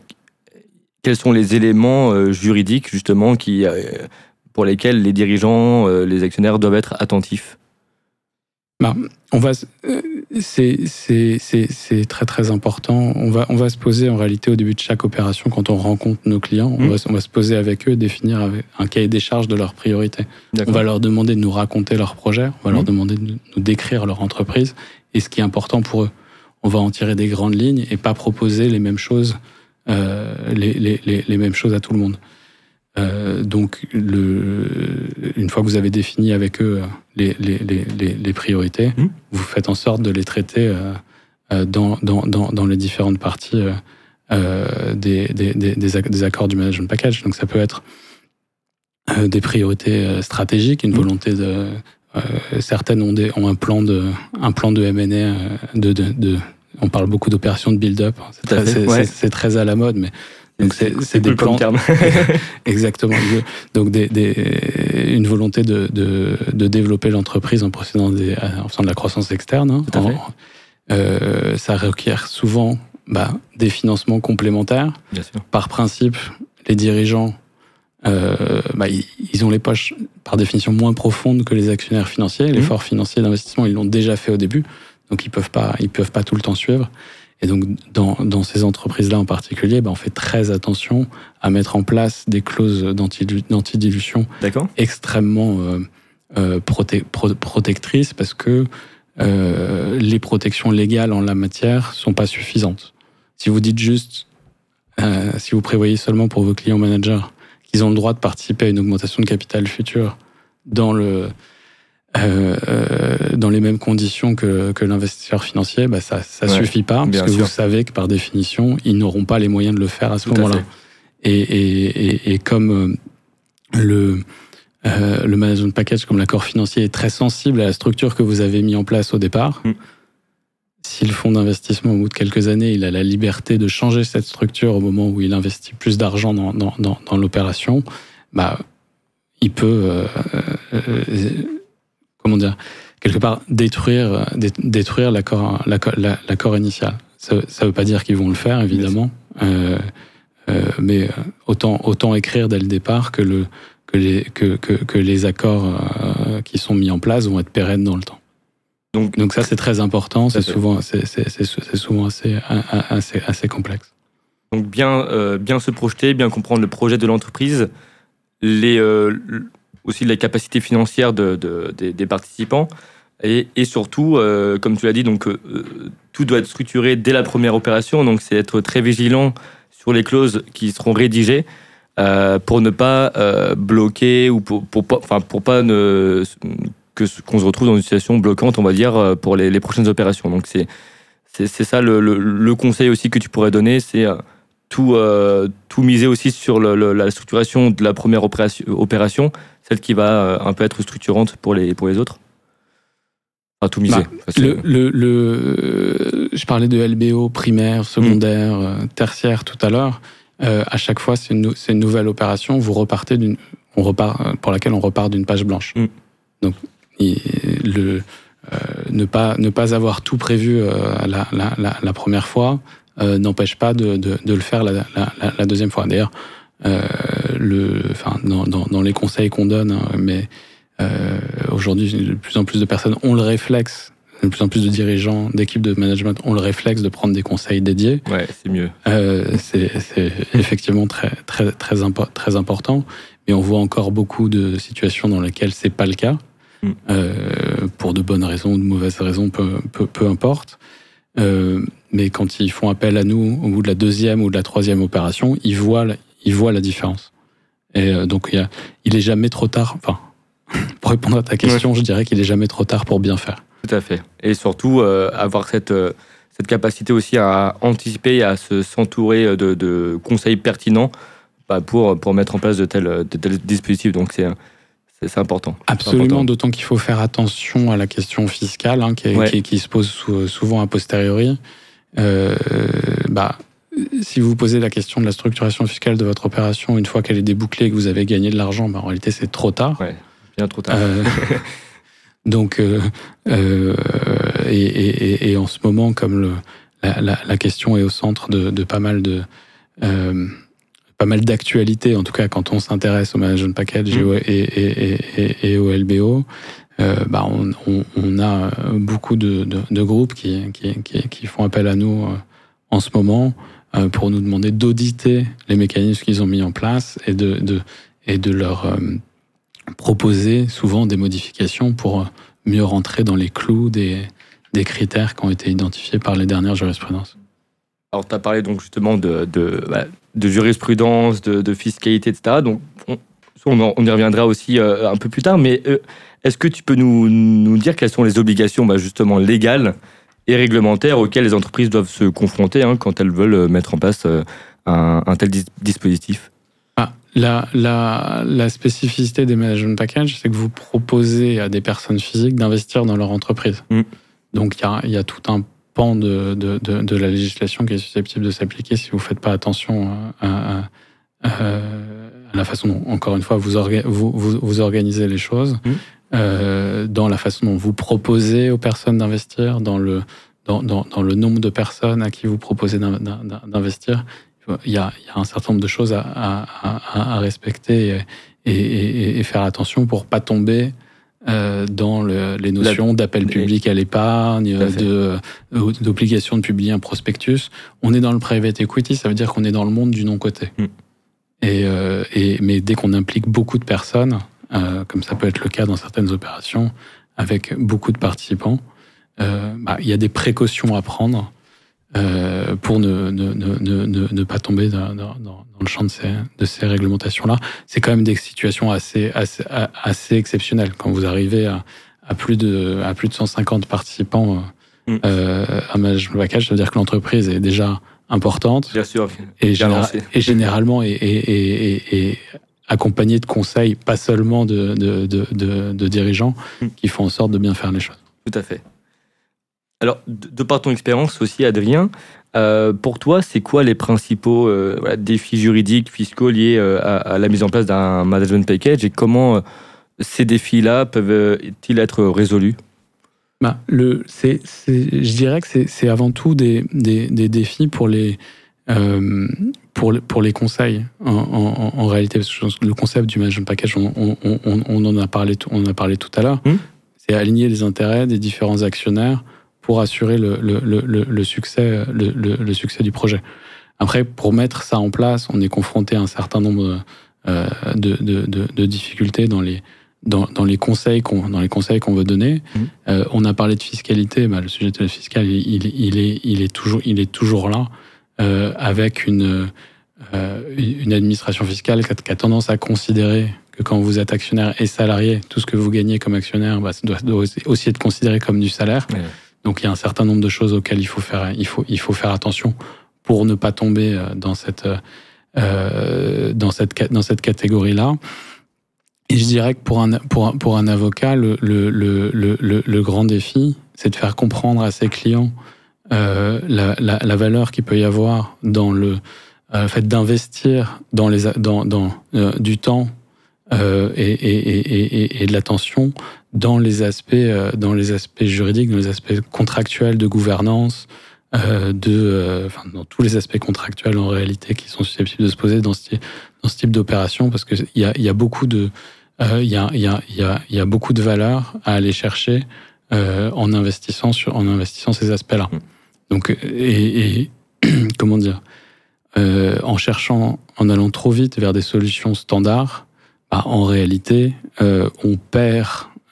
quels sont les éléments euh, juridiques justement qui, euh, pour lesquels les dirigeants, euh, les actionnaires doivent être attentifs bah, on va, c'est, très très important. On va, on va se poser en réalité au début de chaque opération quand on rencontre nos clients. On, mmh. va, on va se poser avec eux, définir un cahier des charges de leurs priorités. On va leur demander de nous raconter leur projet, on va leur mmh. demander de nous décrire leur entreprise et ce qui est important pour eux. On va en tirer des grandes lignes et pas proposer les mêmes choses euh, les, les, les, mêmes choses à tout le monde. Euh, donc, le, une fois que vous avez défini avec eux les, les, les priorités, mmh. vous faites en sorte de les traiter euh, dans, dans, dans, dans, les différentes parties euh, des, des, des, des, accords du management package. Donc, ça peut être des priorités stratégiques, une mmh. volonté de. certaines ont, un plan de, un plan de M&A, de, de, de, on parle beaucoup d'opérations de build-up. C'est très, à la mode, mais donc c'est des plans. Exactement. Donc des, des, une volonté de, de, de développer l'entreprise en procédant des, en faisant de la croissance externe. Hein. euh, ça requiert souvent bah, des financements complémentaires. Bien sûr. Par principe, les dirigeants, euh, bah, ils, ont les poches par définition moins profondes que les actionnaires financiers. L'effort mmh. financier d'investissement, ils l'ont déjà fait au début. Donc ils peuvent pas, ils peuvent pas tout le temps suivre. Et donc dans, dans ces entreprises-là en particulier, ben, on fait très attention à mettre en place des clauses d'antidilution extrêmement euh, euh, proté protectrices parce que euh, les protections légales en la matière sont pas suffisantes. Si vous dites juste, euh, si vous prévoyez seulement pour vos clients managers qu'ils ont le droit de participer à une augmentation de capital futur dans le euh, euh, dans les mêmes conditions que, que l'investisseur financier, bah ça ça suffit pas, parce que vous savez que par définition, ils n'auront pas les moyens de le faire à ce moment-là. et, et, comme le, le management package, comme l'accord financier, est très sensible à la structure que vous avez mis en place au départ, mm. si le fonds d'investissement, au bout de quelques années, il a la liberté de changer cette structure au moment où il investit plus d'argent dans, dans, dans, l'opération, bah, il peut, comment dire, quelque part détruire, détruire l'accord, l'accord initial. Ça ne veut pas dire qu'ils vont le faire, évidemment, euh, euh, mais autant, autant écrire dès le départ que, le, que, les, que, que, les accords euh, qui sont mis en place vont être pérennes dans le temps. Donc, Donc ça, c'est très important, c'est souvent, c'est, souvent assez, assez, assez complexe. Donc bien, bien se projeter, bien comprendre le projet de l'entreprise, les, aussi les capacités financières de, des, participants. Et, surtout, euh, comme tu l'as dit, donc euh, tout doit être structuré dès la première opération. Donc, c'est être très vigilant sur les clauses qui seront rédigées euh, pour ne pas bloquer ou pour, pour enfin pour pas ne, que qu'on se retrouve dans une situation bloquante, on va dire, pour les, les prochaines opérations. Donc, c'est c'est ça le, le, conseil aussi que tu pourrais donner, c'est tout, tout miser aussi sur le, la structuration de la première opération, opération celle qui va un peu être structurante pour les, pour les autres tout miser. Bah, le, le, je parlais de LBO primaire, secondaire, mm. tertiaire tout à l'heure. Euh, à chaque fois, c'est une, une, nouvelle opération. Vous repartez d'une, on repart pour laquelle on repart d'une page blanche. Mm. Donc, le, euh, ne pas ne pas avoir tout prévu euh, la, la, la, première fois n'empêche pas de, de, de, le faire la, la deuxième fois. D'ailleurs, le, enfin, dans, dans, dans, les conseils qu'on donne, hein, mais euh, Aujourd'hui, de plus en plus de personnes ont le réflexe de plus en plus de dirigeants, d'équipes de management ont le réflexe de prendre des conseils dédiés. Ouais, c'est mieux. Euh, c'est effectivement très, très, très, très important, mais on voit encore beaucoup de situations dans lesquelles c'est pas le cas, mm. euh, pour de bonnes raisons ou de mauvaises raisons, peu, peu, peu importe. Euh, mais quand ils font appel à nous au bout de la deuxième ou de la troisième opération, ils voient, ils voient la différence. Et euh, donc, il, y a, il est jamais trop tard. Enfin, pour répondre à ta question, je dirais qu'il est jamais trop tard pour bien faire. Tout à fait. Et surtout, euh, avoir cette, euh, cette capacité aussi à anticiper et à s'entourer de, de, conseils pertinents bah, pour, pour mettre en place de tels, de tels dispositifs. Donc, c'est. C'est important. Absolument, d'autant qu'il faut faire attention à la question fiscale hein, qui, qui, se pose souvent a posteriori. Euh, bah, si vous posez la question de la structuration fiscale de votre opération une fois qu'elle est débouclée et que vous avez gagné de l'argent, bah, en réalité c'est trop tard. Ouais bien trop tard. Euh, donc, euh, euh, et, et, et, en ce moment, comme le, la, la, la, question est au centre de, de pas mal de pas mal d'actualités, en tout cas quand on s'intéresse au management package mmh. et, et, au LBO, euh, bah on, a beaucoup de, groupes qui, font appel à nous en ce moment pour nous demander d'auditer les mécanismes qu'ils ont mis en place et de, leur proposer souvent des modifications pour mieux rentrer dans les clous des, critères qui ont été identifiés par les dernières jurisprudences. Alors, tu as parlé donc justement de, bah, de jurisprudence, de, fiscalité, etc. Donc, on, y reviendra aussi euh, un peu plus tard, mais euh, est-ce que tu peux nous, nous, dire quelles sont les obligations bah, justement légales et réglementaires auxquelles les entreprises doivent se confronter hein, quand elles veulent mettre en place euh, un, un, tel dispositif? La, la, la, spécificité des management packages, c'est que vous proposez à des personnes physiques d'investir dans leur entreprise. Mm. Donc il y a, y a, tout un pan de, de, de, de, la législation qui est susceptible de s'appliquer si vous ne faites pas attention à, à, à, la façon dont, encore une fois, vous, vous, vous, vous, organisez les choses, mm. Euh, dans la façon dont vous proposez aux personnes d'investir, dans le, dans, dans, dans, le nombre de personnes à qui vous proposez d'investir il y, a, un certain nombre de choses à, respecter et, faire attention pour pas tomber euh, dans les notions d'appel public à l'épargne, d'obligation de, publier un prospectus. On est dans le private equity, ça veut dire qu'on est dans le monde du non-côté. Mm. Euh, et, mais dès qu'on implique beaucoup de personnes, euh, comme ça peut être le cas dans certaines opérations, avec beaucoup de participants, bah, il y a des précautions à prendre euh, pour ne, ne, ne, ne, pas tomber dans, dans, dans, le champ de ces, de ces réglementations-là. C'est quand même des situations assez, assez, assez exceptionnelles. Quand vous arrivez à, à, plus, de, à plus de 150 participants mm. euh, à management package, ça veut dire que l'entreprise est déjà importante. Bien sûr. Et, et généralement, et, et, accompagné de conseils, pas seulement de, de, de, de, dirigeants, mm. qui font en sorte de bien faire les choses. Tout à fait. Alors, de, par ton expérience aussi, Adrien, euh, pour toi, c'est quoi les principaux euh, défis juridiques, fiscaux liés euh, à, la mise en place d'un management package et comment ces défis-là peuvent-ils être résolus? Bah, le, c'est, Je dirais que c'est, avant tout des, des, des, défis pour les, pour, pour les conseils, en, en, réalité. Parce que le concept du management package, on, on, on, on en, a parlé, on en a parlé tout à l'heure. Mmh. C'est aligner les intérêts des différents actionnaires pour assurer le, le, le, le succès, le, succès du projet. Après, pour mettre ça en place, on est confronté à un certain nombre euh, de, de, de, de, difficultés dans les, dans, dans les conseils qu'on dans les conseils qu'on veut donner. Mmh. Euh, on a parlé de fiscalité, bah, le sujet de la fiscale, il, il, est il est toujours il est toujours là euh, avec une euh, une administration fiscale qui a, qui a, tendance à considérer que quand vous êtes actionnaire et salarié, tout ce que vous gagnez comme actionnaire bah, doit, doit, aussi être considéré comme du salaire. Donc il y a un certain nombre de choses auxquelles il faut faire, il faut, il faut faire attention pour ne pas tomber euh, dans cette, euh, dans cette, dans cette catégorie-là. Et je dirais que pour un, pour, pour un avocat, le, le, le, le grand défi, c'est de faire comprendre à ses clients euh, la, la, la, valeur qu'il peut y avoir dans le euh, fait d'investir dans, les, dans, dans euh, du temps euh, et, et, et, et, de l'attention dans les aspects, euh, dans les aspects juridiques, dans les aspects contractuels de gouvernance, euh, de, enfin, dans tous les aspects contractuels en réalité qui sont susceptibles de se poser dans ce, dans ce type d'opération, parce qu'il y a, y a beaucoup de, il y a, y a, y a, y a beaucoup de valeur à aller chercher en investissant sur, en investissant ces aspects-là. Mmh. Donc, et, et comment dire, en cherchant, en allant trop vite vers des solutions standards, bah, en réalité, euh, on perd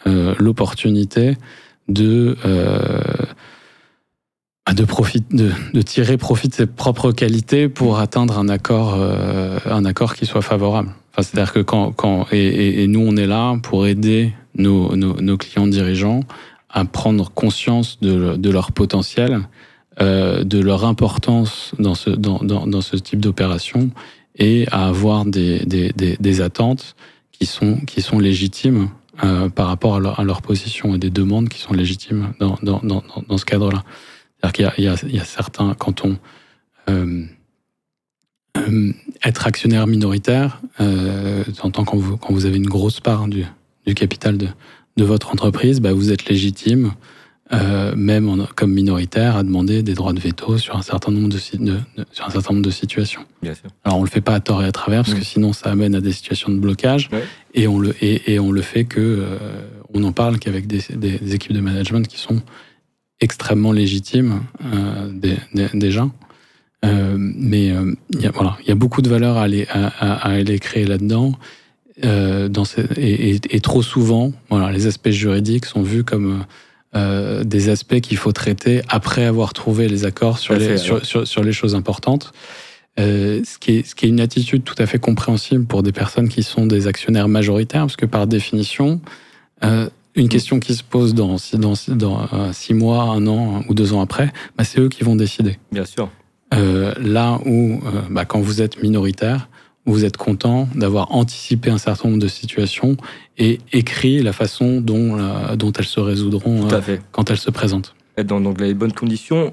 euh, l'opportunité de, euh, de, tirer profit de ses propres qualités pour atteindre un accord, euh, un accord qui soit favorable. C'est-à-dire que quand, quand et, nous, on est là pour aider nos, clients dirigeants à prendre conscience de, leur potentiel, euh, de leur importance dans ce, dans, dans, dans ce type d'opération et à avoir des, des, des, attentes qui sont, qui sont légitimes euh, par rapport à leur, à leur, position et des demandes qui sont légitimes dans, dans, dans, dans ce cadre-là. C'est-à-dire qu'il y, y, y a, certains, quand on... Euh, euh, être actionnaire minoritaire, euh, tant quand vous, quand vous avez une grosse part du, du capital de, de votre entreprise, bah vous êtes légitime euh, même en, comme minoritaire, à demander des droits de veto sur un certain nombre de, de, de sur un certain nombre de situations. Bien sûr. Alors on le fait pas à tort et à travers parce que mm. sinon ça amène à des situations de blocage ouais. et on le et, et, on le fait que euh, on en parle qu'avec des, des, des, équipes de management qui sont extrêmement légitimes euh, des, déjà. Euh, mais y a, voilà, il y a beaucoup de valeur à aller à, à, à aller créer là-dedans. Dans ces, et, et, et, trop souvent, voilà, les aspects juridiques sont vus comme euh, des aspects qu'il faut traiter après avoir trouvé les accords sur, les, fait, sur, sur, sur, les choses importantes. Euh, ce, qui est, ce qui est une attitude tout à fait compréhensible pour des personnes qui sont des actionnaires majoritaires, parce que par définition, euh, une question qui se pose dans, dans, dans six mois, un an ou deux ans après, bah, c'est eux qui vont décider. Bien sûr. Là où, bah, quand vous êtes minoritaire, vous êtes content d'avoir anticipé un certain nombre de situations et écrit la façon dont, la, dont elles se résoudront euh, quand elles se présentent. Être dans donc, les bonnes conditions.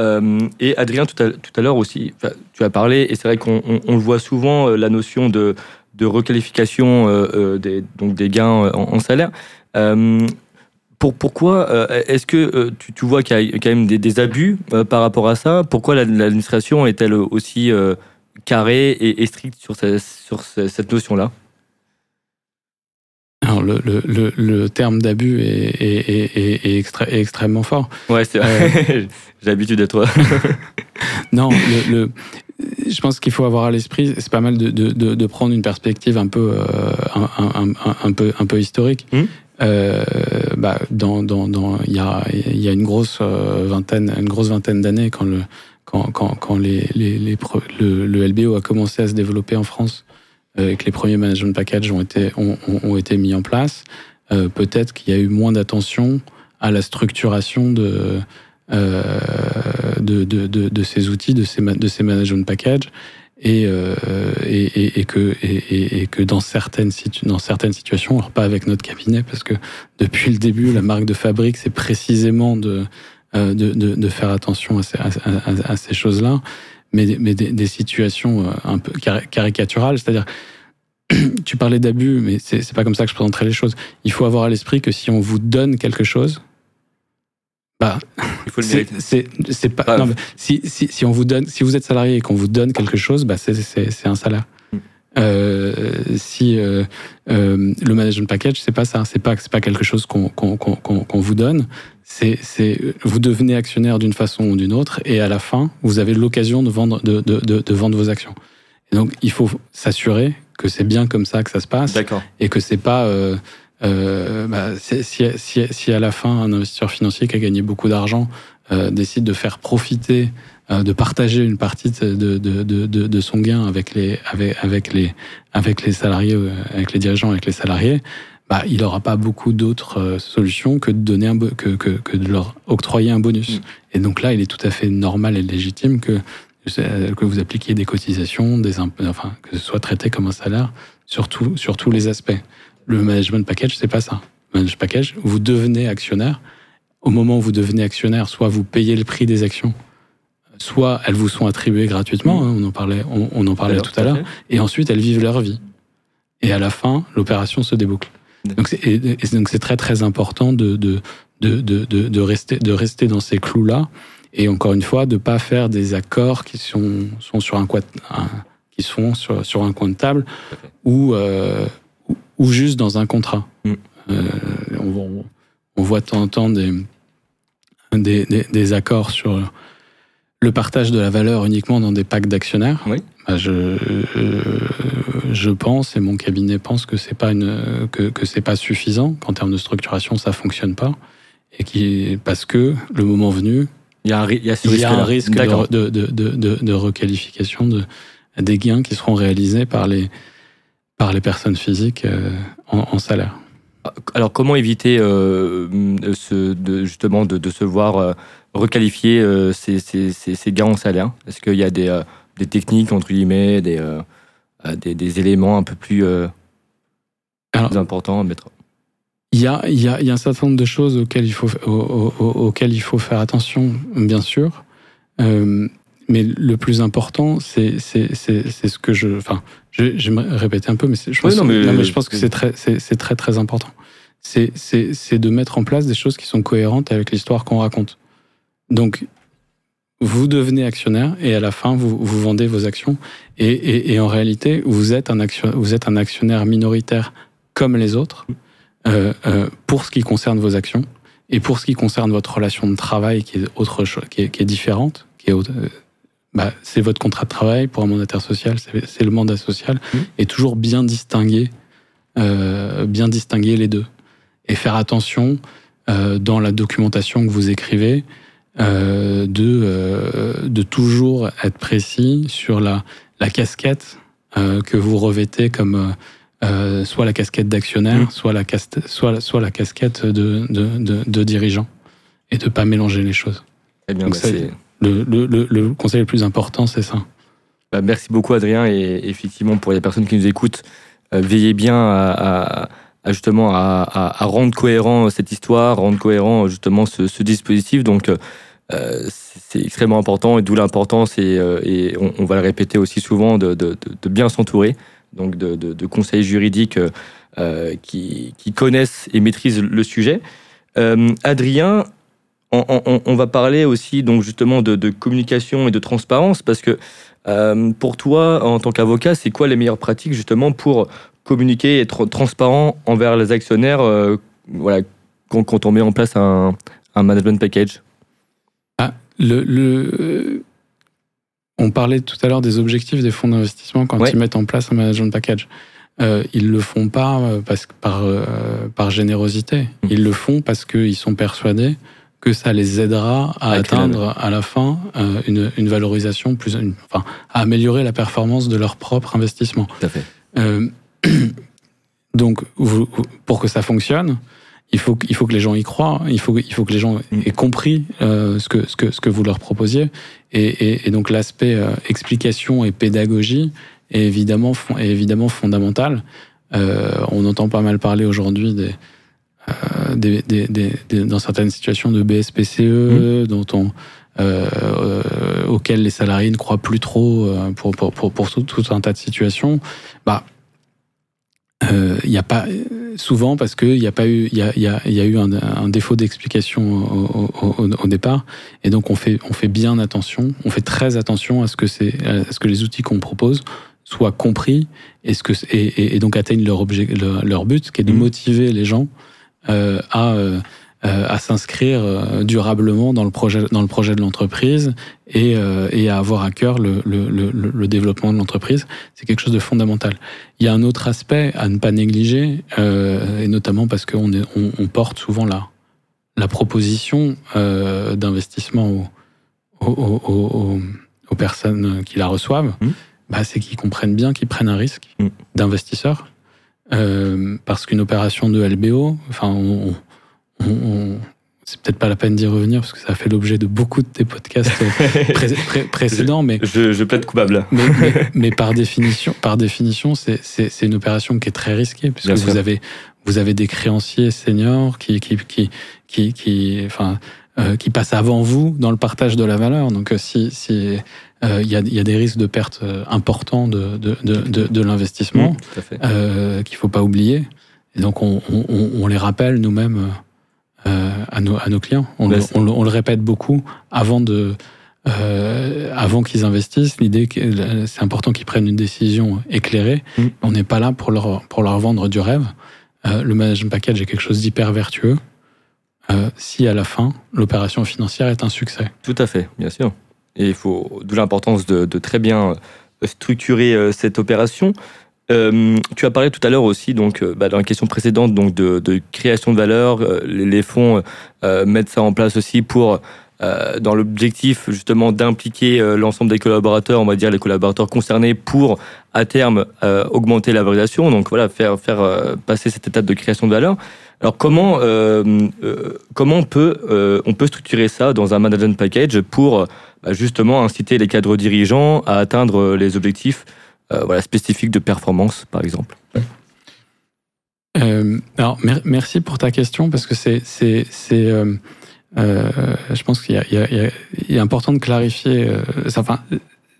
Euh, et Adrien, tout à, tout à l'heure aussi, tu as parlé, et c'est vrai qu'on on, on le voit souvent, euh, la notion de, de requalification euh, euh, des, donc des gains en, en salaire. Pour, pourquoi est-ce que tu, tu, vois qu'il y a quand même des, des abus par rapport à ça? Pourquoi l'administration est-elle aussi carré et, et strict sur, ce, sur ce, cette notion-là? Alors le, le, le, terme d'abus est, est, est, est, extré, est, extrêmement fort. Ouais, c'est euh, J'ai l'habitude d'être. non, le, je pense qu'il faut avoir à l'esprit, c'est pas mal de, de, de, de, prendre une perspective un peu, euh, un, un, un, un, peu, un peu historique. Mmh. Euh, bah, dans, dans, dans, il y a, il y a une grosse euh, vingtaine, une grosse vingtaine d'années quand le, quand, quand, quand les, les, les, le, le, LBO a commencé à se développer en France et que les premiers management packages ont été, ont, ont été mis en place, euh, peut-être qu'il y a eu moins d'attention à la structuration de, de, de, de, ces outils, de ces, de ces management packages. Et, et, et, que, et, que dans certaines, dans certaines situations, alors pas avec notre cabinet, parce que depuis le début, la marque de fabrique, c'est précisément de, de, de, faire attention à ces, à, ces choses-là, mais, mais des, des, situations un peu caricaturales, c'est-à-dire tu parlais d'abus, mais c'est pas comme ça que je présenterai les choses. Il faut avoir à l'esprit que si on vous donne quelque chose, bah, C'est pas. Ah. si, si, si, on vous donne, si vous êtes salarié et qu'on vous donne quelque chose, bah c'est un salaire. Hmm. Euh, si euh, euh, le management package, c'est pas ça, c'est pas c'est pas quelque chose qu'on qu'on vous donne. C'est vous devenez actionnaire d'une façon ou d'une autre, et à la fin, vous avez l'occasion de vendre de, de, de, de, vendre vos actions. Et donc, il faut s'assurer que c'est bien comme ça que ça se passe. Et que c'est pas. Euh, euh, bah, si, si, si, à la fin, un investisseur financier qui a gagné beaucoup d'argent euh, décide de faire profiter, euh, de partager une partie de, de, de, de, de son gain avec les, avec, avec, les, avec les salariés, euh, avec les dirigeants, avec les salariés, bah, il n'aura pas beaucoup d'autres euh, solutions que de, donner un, que, que, que de leur octroyer un bonus. Mm. Et donc là, il est tout à fait normal et légitime que que vous appliquiez des cotisations, des enfin que ce soit traité comme un salaire sur, sur tous les aspects. Le management package, c'est pas ça. Le management package, vous devenez actionnaire. Au moment où vous devenez actionnaire, soit vous payez le prix des actions, soit elles vous sont attribuées gratuitement. Hein, on en parlait, on, en parlait tout à l'heure. Et ensuite, elles vivent leur vie. Et à la fin, l'opération se déboucle. Donc c'est, très très important de, de, de, de, de rester, de rester dans ces clous-là et encore une fois, de pas faire des accords qui sont, sont sur un, qui sont sur, sur un coin de table ou, euh, ou, juste dans un contrat. Mm. Euh, on, on, voit de temps en temps des, des, des, accords sur le partage de la valeur uniquement dans des packs d'actionnaires. Oui. Bah, je, euh, je pense et mon cabinet pense que c'est pas une que, que c'est pas suffisant qu'en termes de structuration ça fonctionne pas et qui parce que le moment venu il y a un, il y a un risque de, de, de, de, requalification de, des gains qui seront réalisés par les, par les personnes physiques euh, en, salaire. Alors, comment éviter euh, ce, de, justement de, se voir euh, requalifier ces, ces, ces, gains en salaire? Est-ce qu'il y a des, des, techniques, entre guillemets, des, des, des, éléments un peu plus, plus importants à mettre? il y, a, il, y a, il y a, un certain nombre de choses auxquelles il faut, auxquelles il faut faire attention, bien sûr. Mais le plus important, c'est ce que je. Enfin, je, vais me répéter un peu, mais je pense, non, mais, je pense que c'est très, c'est très, très important. C'est de mettre en place des choses qui sont cohérentes avec l'histoire qu'on raconte. Donc, vous devenez actionnaire et à la fin, vous, vous vendez vos actions. Et, et, et en réalité, vous êtes, un action, vous êtes un actionnaire minoritaire comme les autres. Euh, euh, pour ce qui concerne vos actions et pour ce qui concerne votre relation de travail qui est autre chose, qui est, qui est différente, qui est bah, c'est votre contrat de travail pour un mandataire social, c'est le mandat social, mmh. et toujours bien distinguer, euh, bien distinguer les deux et faire attention euh, dans la documentation que vous écrivez euh, de de toujours être précis sur la la casquette que vous revêtez comme euh, soit la casquette d'actionnaire, mmh. soit, la soit, soit la casquette de, de, de, dirigeant, et de ne pas mélanger les choses. Eh bien, bah, le, conseil le plus important, c'est ça. Bah, merci beaucoup, Adrien. Et effectivement, pour les personnes qui nous écoutent, euh, veillez bien à, justement à, rendre cohérent cette histoire, rendre cohérent justement ce, dispositif. Donc, euh, c'est extrêmement important et d'où l'importance, et, et on, va le répéter aussi souvent, de, bien s'entourer donc de, conseils juridiques euh, qui, connaissent et maîtrisent le sujet. Euh, Adrien, on, on, va parler aussi donc justement de, de, communication et de transparence parce que euh, pour toi, en tant qu'avocat, c'est quoi les meilleures pratiques justement pour communiquer et être transparent envers les actionnaires voilà, quand, quand, on met en place un, un management package? Ah, le, le, on parlait tout à l'heure des objectifs des fonds d'investissement quand ils mettent en place un management package. Euh, ils le font pas euh, parce, par, euh, par générosité. Mmh. Ils le font parce qu'ils sont persuadés que ça les aidera à atteindre à la fin euh, une, une, valorisation plus, enfin, à améliorer la performance de leur propre investissement. Tout à fait. donc, vous, pour que ça fonctionne, il faut, il faut que les gens y croient, il faut, il faut que les gens mm. aient compris euh, ce, que, ce, que, ce que vous leur proposiez. Et, et, donc l'aspect euh, explication et pédagogie est évidemment, est évidemment fondamental. Euh, on entend pas mal parler aujourd'hui des, euh, des, des, des, dans certaines situations de BSPCE, mm. dont on, euh, auxquelles les salariés ne croient plus trop pour, pour, pour, pour tout, tout, un tas de situations. Bah, il euh, n'y a pas souvent parce qu'il n'y a pas eu il y a, y, a, y a, eu un, un défaut d'explication au, au, au, départ et donc on fait on fait bien attention on fait très attention à ce que c'est à ce que les outils qu'on propose soient compris et ce que et, et, donc atteignent leur objet leur, leur, but qui est de mmh. motiver les gens euh, à euh, euh, à s'inscrire euh, durablement dans le projet, dans le projet de l'entreprise et, euh, et, à avoir à cœur le, le, le, le développement de l'entreprise. C'est quelque chose de fondamental. Il y a un autre aspect à ne pas négliger, et notamment parce qu'on on, on, porte souvent la, la proposition d'investissement aux, aux, aux, aux, personnes qui la reçoivent. Mmh. Bah, c'est qu'ils comprennent bien qu'ils prennent un risque mmh. d'investisseur. Parce qu'une opération de LBO, enfin, on, c'est peut-être pas la peine d'y revenir parce que ça a fait l'objet de beaucoup de tes podcasts précédents, mais je, je plaide coupable. Mais, par définition, par définition, c'est une opération qui est très risquée puisque vous avez vous avez des créanciers seniors qui qui qui qui, enfin euh, qui passent avant vous dans le partage de la valeur. Donc euh, si euh, il y, a, y, a, des risques de perte importants de, de, de, de l'investissement mmh, qu'il faut pas oublier. Et donc on, on, on les rappelle nous-mêmes euh, à, nos, à nos clients. On, le, on, le répète beaucoup avant de euh, avant qu'ils investissent. L'idée, c'est important qu'ils prennent une décision éclairée. Mm. On n'est pas là pour leur pour leur vendre du rêve. Euh, le management package est quelque chose d'hyper vertueux. Euh, si à la fin l'opération financière est un succès. Tout à fait, bien sûr. Et il faut d'où l'importance de, très bien structurer euh, cette opération. Euh, tu as parlé tout à l'heure aussi, donc, euh, bah, dans la question précédente, donc de, création de valeur. Euh, les, fonds euh, mettent ça en place aussi pour, euh, dans l'objectif justement d'impliquer l'ensemble des collaborateurs, on va dire les collaborateurs concernés, pour à terme augmenter la valorisation. Donc voilà, faire faire passer cette étape de création de valeur. Alors comment comment on peut on peut structurer ça dans un management package pour justement inciter les cadres dirigeants à atteindre les objectifs euh, voilà, spécifiques de performance, par exemple euh, alors, merci pour ta question parce que c'est, euh, euh, je pense qu'il est important de clarifier. Euh, ça, enfin,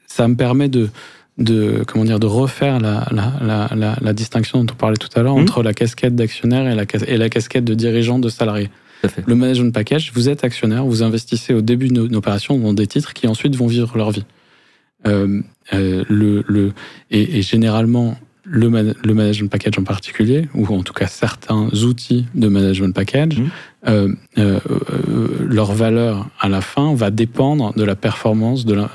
ça me permet de, de, comment dire, de refaire la, la, la, la, distinction dont on parlait tout à l'heure mmh. entre la casquette d'actionnaire et la, et la casquette de dirigeant de salarié. Le management package, vous êtes actionnaire, vous investissez au début d'une opération dans des titres qui ensuite vont vivre leur vie. Euh, euh, le, le, et, et généralement, le, man le, management package en particulier, ou en tout cas certains outils de management package, mmh. euh, euh, leur valeur à la fin va dépendre de la performance de la,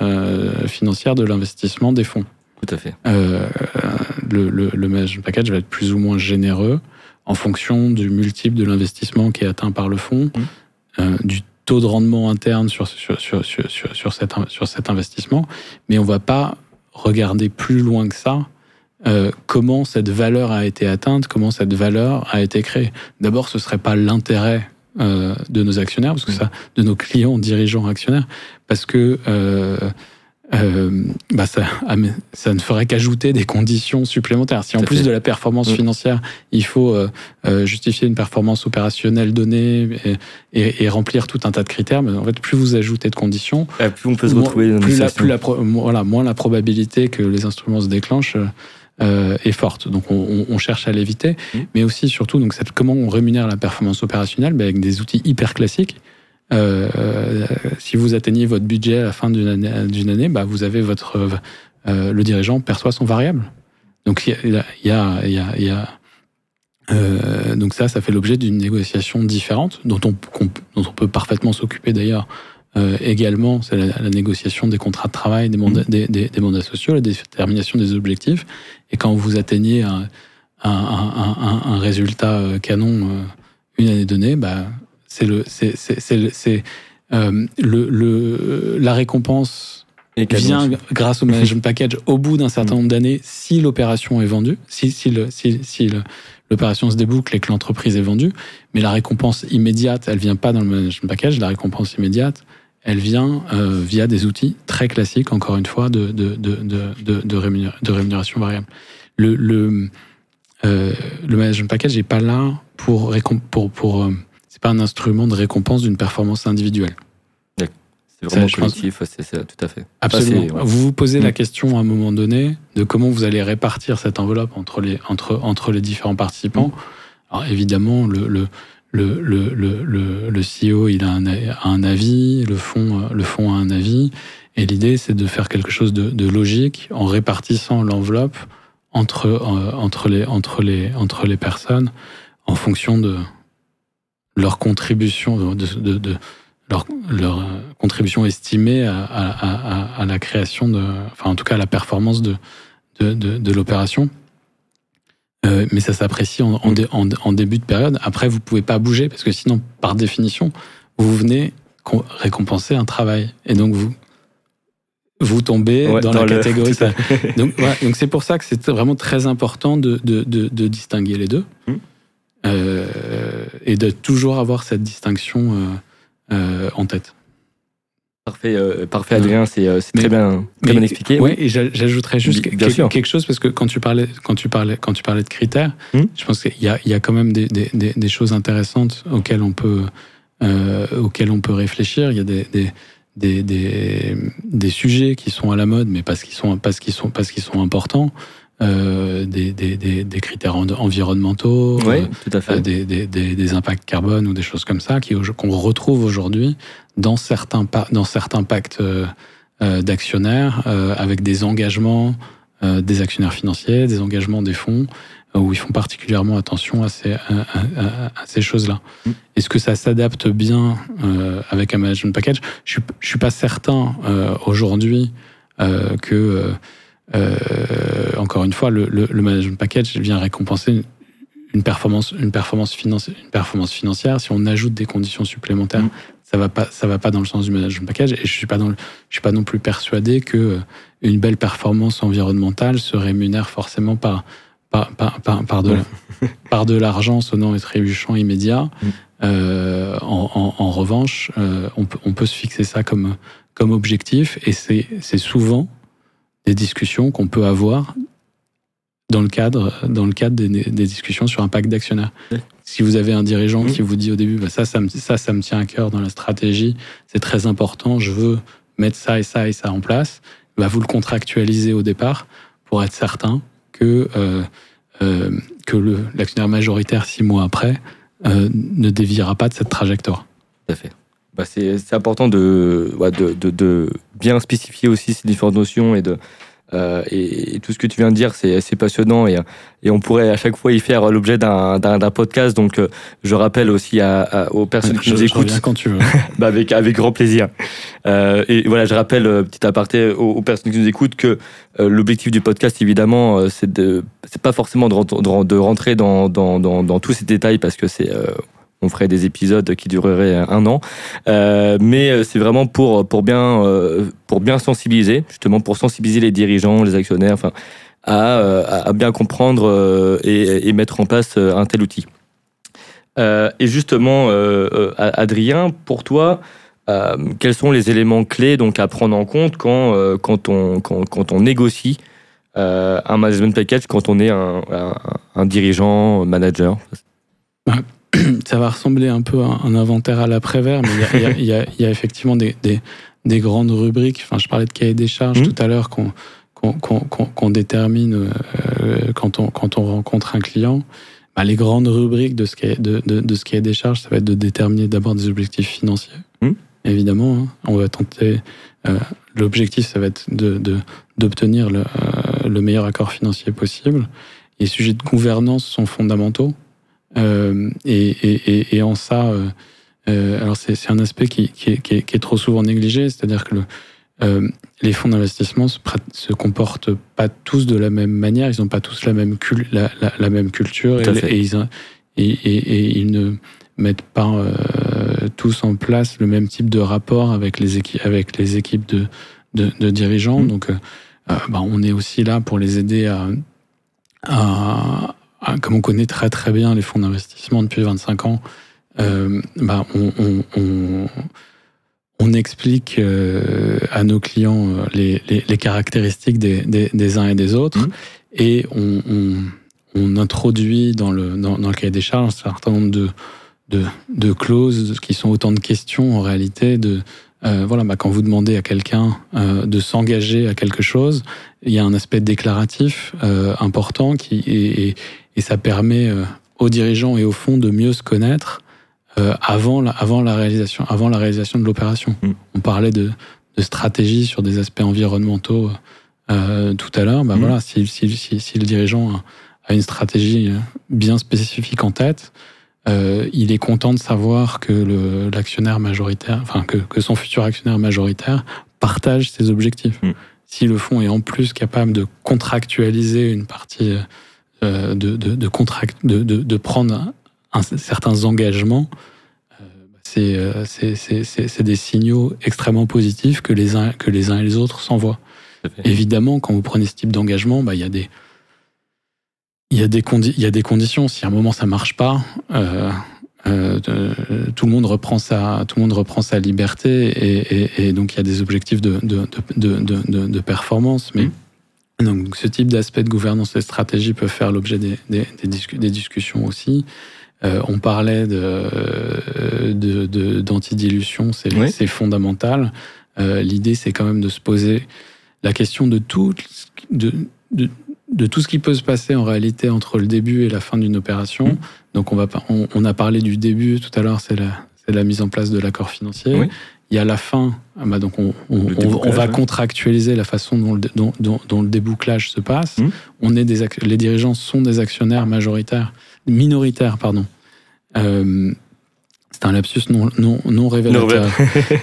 financière de l'investissement des fonds. Tout à fait. Le, le, le, management package va être plus ou moins généreux en fonction du multiple de l'investissement qui est atteint par le fonds, mmh. du taux de rendement interne sur, sur, sur, sur, sur, cet, sur cet investissement, mais on va pas regarder plus loin que ça euh, comment cette valeur a été atteinte, comment cette valeur a été créée. D'abord, ce serait pas l'intérêt euh, de nos actionnaires, parce que ça, de nos clients, dirigeants, actionnaires, parce que euh, bah ça, ah, ça ne ferait qu'ajouter des conditions supplémentaires. Si en plus de la performance mm. financière, il faut euh, euh, justifier une performance opérationnelle donnée et, et, et, remplir tout un tas de critères, mais en fait, plus vous ajoutez de conditions, plus on peut se retrouver moins, plus, la, plus la, voilà, moins la probabilité que les instruments se déclenchent. Euh, est forte. Donc on, on cherche à l'éviter, mm. mais aussi surtout donc cette, comment on rémunère la performance opérationnelle ben, avec des outils hyper classiques si vous atteignez votre budget à la fin d'une année, bah, vous avez votre euh, le dirigeant perçoit son variable. Donc il y a, y a, y y a euh, donc ça, ça fait l'objet d'une négociation différente dont on, peut parfaitement s'occuper d'ailleurs euh, également. C'est la, négociation des contrats de travail, des mandats, sociaux, la détermination des objectifs. Et quand vous atteignez un, résultat euh, canon euh, une année donnée, bah, c'est le, c'est, c'est, euh, le, le, la récompense vient grâce au management package au bout d'un certain nombre d'années si l'opération est vendue, si, si, le, si, si l'opération se déboucle et que l'entreprise est vendue. Mais la récompense immédiate, elle vient pas dans le management package. La récompense immédiate, elle vient euh, via des outils très classiques, encore une fois, de, de, de, de, de, rémunération variable. Le, le, euh, le management package n'est pas là pour, pour, pour euh, c'est pas un instrument de récompense d'une performance individuelle. C'est vraiment collectif, c'est tout à fait. Absolument. Vous vous posez la mm. question à un moment donné de comment vous allez répartir cette enveloppe entre les, entre, entre les différents participants. Mm. Alors évidemment, le, le, le, le, le, CEO il a un, un, avis, le fonds, le fonds a un avis, et l'idée c'est de faire quelque chose de, de logique en répartissant l'enveloppe entre, euh, entre, les, entre, les, entre les personnes en fonction de leur contribution, de, de, de leur, leur, contribution estimée à, à, à, la création de, enfin en tout cas à la performance de, de, de, l'opération. Euh, mais ça s'apprécie en, en, en, début de période. Après, vous pouvez pas bouger parce que sinon, par définition, vous venez récompenser un travail. Et donc, vous, vous tombez dans, la catégorie. donc, c'est pour ça que c'est vraiment très important de, de, de, distinguer les deux mmh. Euh, et de toujours avoir cette distinction euh, euh, en tête. Parfait, parfait Adrien, c'est très bien, bien expliqué. Oui, et j'ajouterais juste quelque, chose parce que quand tu parlais, quand tu parlais, quand tu parlais de critères, mmh. je pense qu'il y a, il y a quand même des, des, des, choses intéressantes auxquelles on peut, auxquelles on peut réfléchir. Il y a des, des, des, des, sujets qui sont à la mode, mais parce qu'ils sont, parce qu'ils sont, parce qu'ils sont importants. Euh, des, des, des, critères environnementaux, oui, tout à fait. Euh, des, des, impacts carbone ou des choses comme ça qu'on retrouve aujourd'hui dans certains dans certains pactes euh, euh d'actionnaires euh, avec des engagements des actionnaires financiers, des engagements des fonds où ils font particulièrement attention à ces, à, ces choses-là. Mm. Est-ce que ça s'adapte bien euh, avec un management package? Je ne suis pas certain euh, aujourd'hui euh, que, encore une fois, le, le, management package vient récompenser une performance, une performance, financière, une performance financière. Si on ajoute des conditions supplémentaires, mm. ça va pas, ça va pas dans le sens du management package. Et je suis pas dans je suis pas non plus persuadé que une belle performance environnementale se rémunère forcément par par, par, par, de, par de l'argent sonnant et trébuchant immédiat. Mm. Euh, en, en, revanche, euh, on, peut, on peut se fixer ça comme, comme objectif et c'est souvent des discussions qu'on peut avoir dans le cadre, dans le cadre des, des discussions sur un pacte d'actionnaires. Si vous avez un dirigeant mm. qui vous dit au début, bah ça, ça me, ça, ça me tient à cœur dans la stratégie, c'est très important, je veux mettre ça et ça et ça en place, bah vous le contractualisez au départ pour être certain que, euh, euh, que l'actionnaire majoritaire, six mois après, euh, ne déviera pas de cette trajectoire. Tout à fait. Bah c'est important de, de, de, de, bien spécifier aussi ces différentes notions et de, euh, et, tout ce que tu viens de dire, c'est passionnant et, et, on pourrait à chaque fois y faire l'objet d'un podcast. Donc, euh, je rappelle aussi à, aux personnes qui nous écoutent. quand tu veux. bah avec, avec grand plaisir. Euh, et voilà, je rappelle, petit aparté, aux, personnes qui nous écoutent que l'objectif du podcast, évidemment, c'est de, c'est pas forcément de, de rentrer dans, dans, dans, dans, tous ces détails parce que c'est on ferait des épisodes qui dureraient un an, euh, mais c'est vraiment pour pour bien euh, pour bien sensibiliser, justement pour sensibiliser les dirigeants, les actionnaires, enfin à, bien comprendre euh, et, et, mettre en place un tel outil. Euh, et justement, Adrien, pour toi, quels sont les éléments clés donc à prendre en compte quand quand on quand on négocie un management package quand on est un, un, un dirigeant, manager? ça va ressembler un peu à un inventaire à l'après-vert, mais il y, y, y a, effectivement des, des, des, grandes rubriques. Enfin, je parlais de cahier des charges mmh. tout à l'heure qu'on qu'on détermine euh, quand, on, quand on rencontre un client. Bah, les grandes rubriques de ce, qui est, de, de, de, ce cahier des charges, ça va être de déterminer d'abord des objectifs financiers. Mmh. Évidemment, hein. on va tenter. Euh, L'objectif, ça va être d'obtenir le, euh, le meilleur accord financier possible. Les sujets de gouvernance sont fondamentaux. Euh, et, et, et, en ça, euh, euh, alors c'est un aspect qui, qui, est, qui, est, trop souvent négligé, c'est-à-dire que le, euh, les fonds d'investissement se, se, comportent pas tous de la même manière, ils n'ont pas tous la même, cul, la, la, la, même culture et, et, ils, et, ils ne mettent pas tous en place le même type de rapport avec les équipes, avec les équipes de, de, de dirigeants. Mmh. Donc, bah, on est aussi là pour les aider à, à, comme on connaît très très bien les fonds d'investissement depuis 25 ans, bah, on, on, on, explique à nos clients les, les, caractéristiques des, des, uns et des autres mmh. et on, on, introduit dans le, dans, dans, le cahier des charges un certain nombre de, de, de clauses qui sont autant de questions en réalité de euh, voilà, bah, quand vous demandez à quelqu'un euh, de s'engager à quelque chose, il y a un aspect déclaratif euh, important qui et, et, ça permet aux dirigeants et au fond de mieux se connaître avant la, avant la réalisation avant la réalisation de l'opération. Mm. On parlait de, de, stratégie sur des aspects environnementaux tout à l'heure. Bah, mm. voilà, si, si, si, si, le dirigeant a une stratégie bien spécifique en tête, euh, il est content de savoir que l'actionnaire majoritaire, enfin que, que, son futur actionnaire majoritaire partage ses objectifs. Mm. Si le fonds est en plus capable de contractualiser une partie, euh, de, de, de, contract, de, de, prendre un, certains engagements, euh, c'est des signaux extrêmement positifs que les uns, que les uns et les autres s'envoient. Évidemment, quand vous prenez ce type d'engagement, bah, il y a des il y a des il y a des conditions. Si à un moment ça marche pas, euh, euh, tout le monde reprend sa tout le monde reprend sa liberté et, et, et donc il y a des objectifs de de, de, de, de performance. Mais mmh. Donc ce type d'aspect de gouvernance et de stratégie peuvent faire l'objet des, des, des, des, discussions aussi. Euh, on parlait de d'antidilution, c'est oui. c'est fondamental. Euh, L'idée c'est quand même de se poser la question de tout de, de de tout ce qui peut se passer en réalité entre le début et la fin d'une opération. Mmh. Donc on, va, on, on, a parlé du début tout à l'heure, c'est la, la, mise en place de l'accord financier. Oui. Il y a la fin, ah bah donc on, on, on va contractualiser la façon dont le, dont, dont, dont le débouclage se passe. Mmh. On est des, les dirigeants sont des actionnaires majoritaires, minoritaires, pardon. Euh, c'est un lapsus non, non, non révélateur.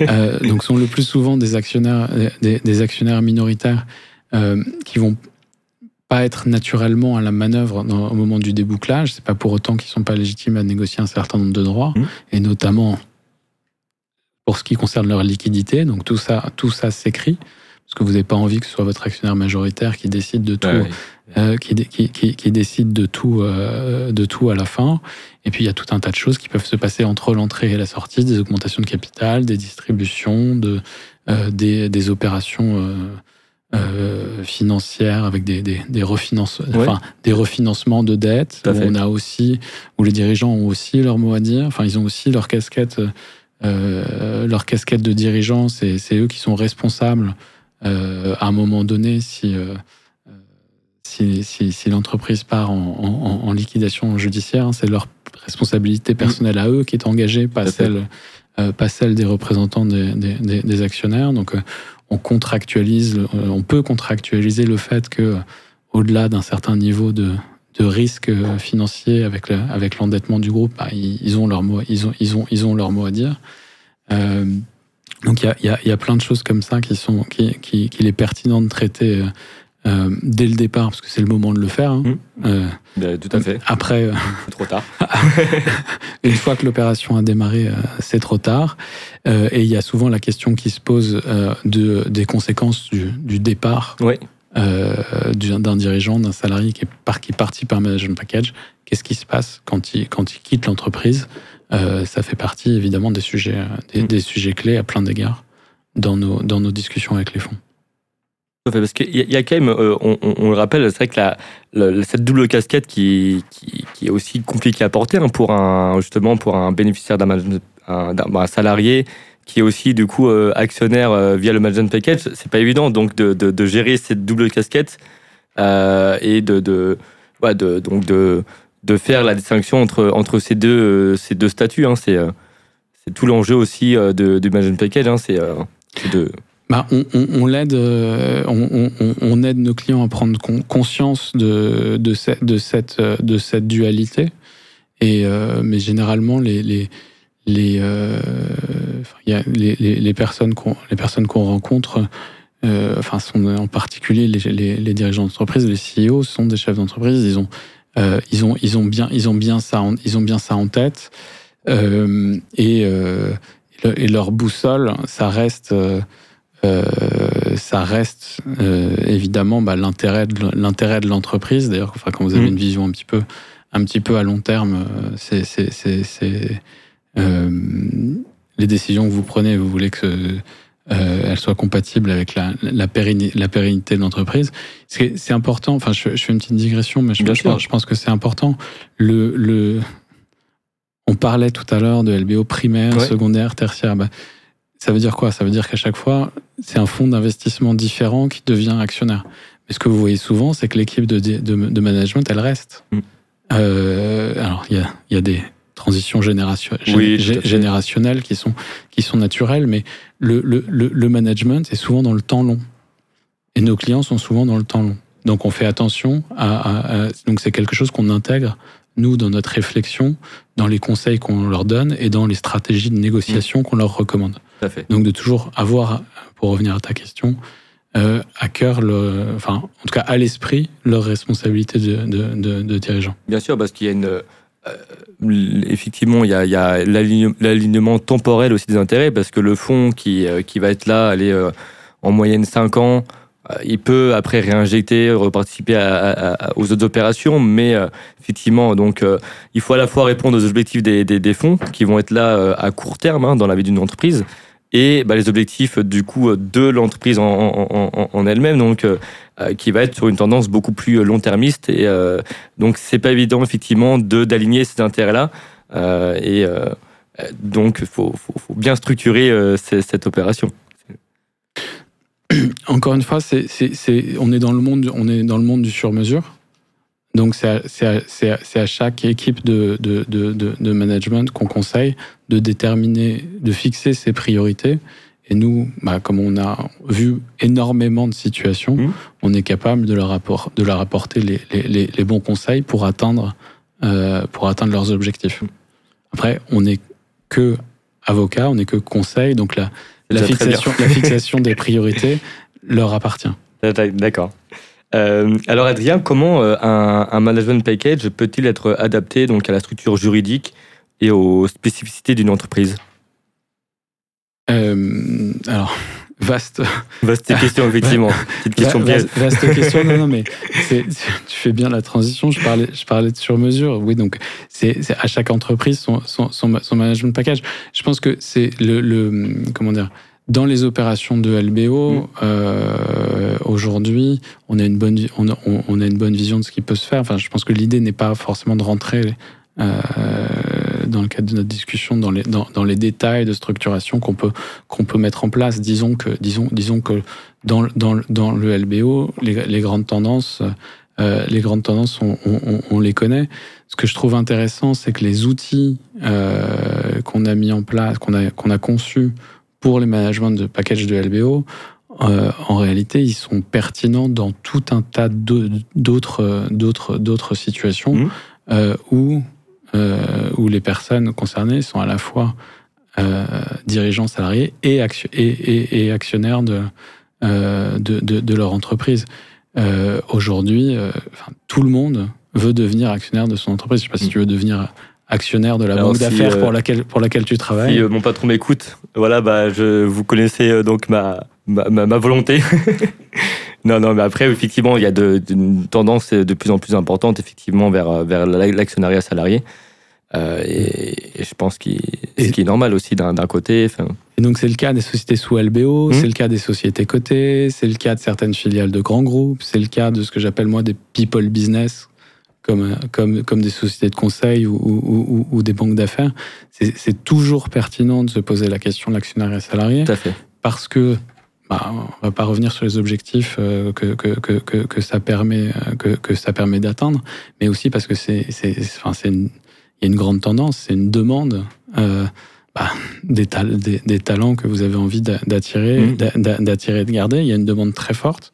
euh, donc sont le plus souvent des actionnaires, des, des actionnaires minoritaires euh, qui vont pas être naturellement à la manœuvre dans, au moment du débouclage. C'est pas pour autant qu'ils sont pas légitimes à négocier un certain nombre de droits, mmh. et notamment pour ce qui concerne leur liquidité. Donc tout ça, tout ça s'écrit parce que vous n'avez pas envie que ce soit votre actionnaire majoritaire qui décide de tout, ouais, euh, qui, qui, qui, qui, décide de tout, euh, de tout à la fin. Et puis il y a tout un tas de choses qui peuvent se passer entre l'entrée et la sortie, des augmentations de capital, des distributions, de, euh, des, des opérations euh, euh, financières avec des, des, des, refinance, ouais. enfin, des refinancements de dettes. Où on a aussi, où les dirigeants ont aussi leur mot à dire. Enfin, ils ont aussi leur casquette, euh, leur casquette de dirigeants. C'est, eux qui sont responsables euh, à un moment donné si, euh, si, si, si l'entreprise part en, en, en, liquidation judiciaire. C'est leur responsabilité personnelle à eux qui est engagée, pas celle, euh, pas celle des représentants des, des, des actionnaires. Donc, on contractualise, euh, on peut contractualiser le fait que, au-delà d'un certain niveau de, de risque financier avec le, avec l'endettement du groupe, bah, ils, ils, ont leur mot, ils ont, ils ont, ils ont leur mot à dire. Euh, donc il y a, y, a, y a, plein de choses comme ça qui sont, qui, qui, qu'il est pertinent de traiter euh, euh, dès le départ, parce que c'est le moment de le faire. Hein. Mmh. Euh, ben, tout à fait. Après, euh, trop tard. une fois que l'opération a démarré, euh, c'est trop tard. Euh, et il y a souvent la question qui se pose de, des conséquences du, du départ oui. D'un dirigeant, d'un salarié qui, est par, qui à un management package. Qu'est-ce qui se passe quand il, quand il quitte l'entreprise? Ça fait partie évidemment des sujets, des, mmh. des sujets clés à plein d'égards dans nos, dans nos discussions avec les fonds. Parce qu'il y, a quand même, euh, on, on, le rappelle, c'est vrai que la, la, cette double casquette qui, qui, qui, est aussi compliquée à porter hein, pour un justement pour un bénéficiaire d'un un, un, salarié qui est aussi du coup euh, actionnaire euh, via le management package, c'est pas évident donc de, de, de, gérer cette double casquette euh, et de, de, ouais, de donc de, de faire la distinction entre entre ces deux ces deux statuts. Hein, c'est tout l'enjeu aussi de, du management package. Hein, c'est de bah, on, on, on l'aide, euh, on, on, aide nos clients à prendre conscience de, de, cette, de, cette, de cette dualité. Et, euh, mais généralement, les, les, les, euh, y a les, les, les, personnes qu'on, les personnes qu'on rencontre, euh, enfin, sont en particulier les, les, les dirigeants d'entreprise, les CEO, sont des chefs d'entreprise. Ils ont, euh, ils ont, ils ont bien, ils ont bien ça, en, ils ont bien ça en tête. Euh, et, et leur boussole, ça reste euh, ça reste euh, évidemment bah, l'intérêt de l'intérêt de l'entreprise. D'ailleurs, enfin, quand vous avez mmh. une vision un petit peu un petit peu à long terme. C'est, les décisions que vous prenez, vous voulez que elles soient compatibles avec la, la, pérennité, la pérennité de l'entreprise. C'est important, enfin je, fais une petite digression, mais je, je pense, que c'est important. Le, le, on parlait tout à l'heure de LBO primaire, secondaire, tertiaire. Bah, ça veut dire quoi? Ça veut dire qu'à chaque fois, c'est un fonds d'investissement différent qui devient actionnaire. Mais ce que vous voyez souvent, c'est que l'équipe de, de, management, elle reste. Mm. Euh, alors, il y a, y a, des transitions générationnelles qui sont, qui sont naturelles, mais le, le, le, management est souvent dans le temps long. Et nos clients sont souvent dans le temps long. Donc, on fait attention à donc, c'est quelque chose qu'on intègre nous, dans notre réflexion, dans les conseils qu'on leur donne et dans les stratégies de négociation qu'on leur recommande. Donc de toujours avoir, pour revenir à ta question, euh, à cœur, le, enfin, en tout cas à l'esprit, leur responsabilité de, de, de, dirigeant. Bien sûr, parce qu'il y a une... Euh, effectivement, il y a, y a l'alignement temporel aussi des intérêts, parce que le fonds qui, euh, qui va être là, aller en moyenne 5 ans, euh, il peut après réinjecter, reparticiper aux autres opérations, mais euh, effectivement, donc euh, il faut à la fois répondre aux objectifs des, des, fonds qui vont être là à court terme hein, dans la vie d'une entreprise et bah, les objectifs du coup de l'entreprise en, elle-même, donc qui va être sur une tendance beaucoup plus long-termiste et donc c'est pas évident effectivement de d'aligner ces intérêts-là et donc il faut, faut, bien structurer cette opération. encore une fois, c'est, on, est dans le monde, on est dans le monde du sur-mesure. Donc, c'est à, à, chaque équipe de, de, de, de management qu'on conseille de déterminer, de fixer ses priorités. Et nous, bah, comme on a vu énormément de situations, mmh. on est capable de leur, apport, de leur apporter les, les, les, bons conseils pour atteindre, euh, pour atteindre leurs objectifs. Après, on n'est que avocat, on n'est que conseil. Donc, la, la fixation, la fixation des priorités leur appartient. D'accord. Euh, alors Adrien, comment euh, un, management package peut-il être adapté donc à la structure juridique et aux spécificités d'une entreprise? Euh, Alors vaste. Vaste question, effectivement. Petite question piège. Vaste question, non, non, mais tu fais bien la transition. Je parlais, je parlais de sur-mesure. Oui, donc c'est à chaque entreprise son, son, son, management package. Je pense que c'est le, le, Comment dire dans les opérations de LBO, mm. euh, aujourd'hui, on a une bonne, on a, on a, une bonne vision de ce qui peut se faire. Enfin, je pense que l'idée n'est pas forcément de rentrer euh, dans le cadre de notre discussion dans les, dans, dans les détails de structuration qu'on peut, qu'on peut mettre en place. Disons que, disons, disons que dans, dans, dans le LBO, les, les grandes tendances, euh, les grandes tendances, on, on, on, les connaît. Ce que je trouve intéressant, c'est que les outils euh, qu'on a mis en place, qu'on a, qu'on a conçus pour les managements de package de LBO, euh, en réalité, ils sont pertinents dans tout un tas d'autres, d'autres, d'autres situations mmh. euh, où euh, où les personnes concernées sont à la fois dirigeants salariés et, et, et, actionnaires de, de, de, leur entreprise. Aujourd'hui, tout le monde veut devenir actionnaire de son entreprise. Je ne sais pas si tu veux devenir actionnaire de la banque d'affaires pour, laquelle, pour laquelle tu travailles. Si mon patron m'écoute, voilà, bah, je, vous connaissez donc ma, ma, ma volonté. Non, non, mais après, effectivement, il y a de, une tendance de plus en plus importante, effectivement, vers, vers l'actionnariat salarié. Euh, et, je pense qu'il ce qui est normal aussi d'un côté. Et donc c'est le cas des sociétés sous LBO, hmm. c'est le cas des sociétés cotées, c'est le cas de certaines filiales de grands groupes, c'est le cas de ce que j'appelle moi des people business, comme, comme, comme des sociétés de conseil ou, ou, ou, des banques d'affaires. C'est toujours pertinent de se poser la question de l'actionnariat salarié. Tout à fait. Parce que bah, on va pas revenir sur les objectifs euh, que, que, que, que ça permet euh, que, que ça permet d'atteindre, mais aussi parce que c'est c'est enfin c'est il y a une grande tendance, c'est une demande euh, bah, des, des, des, talents que vous avez envie d'attirer, mmh. d'attirer, de garder. Il y a une demande très forte,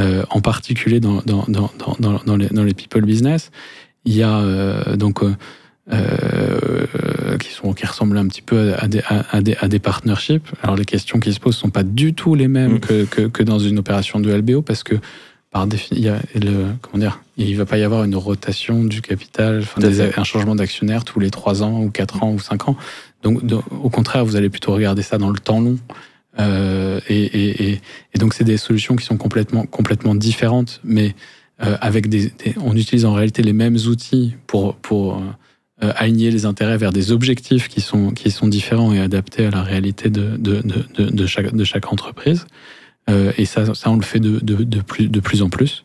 euh, en particulier dans dans, dans, dans, dans, les, dans les people business. Il y a euh, donc euh, qui, sont, qui ressemblent un petit peu à des, à, des, à des partnerships. Alors les questions qui se posent sont pas du tout les mêmes mm. que, que, que, dans une opération de LBO parce que par définition, comment dire, il va pas y avoir une rotation du capital, enfin, un changement d'actionnaire tous les 3 ans ou 4 ans ou 5 ans. Donc, au contraire, vous allez plutôt regarder ça dans le temps long. Euh, et, et, et, donc c'est des solutions qui sont complètement complètement différentes, mais avec des, on utilise en réalité les mêmes outils pour, pour aligner les intérêts vers des objectifs qui sont, qui sont différents et adaptés à la réalité de, de, de, de chaque, de chaque entreprise. et ça, ça, on le fait de, plus, de plus en plus.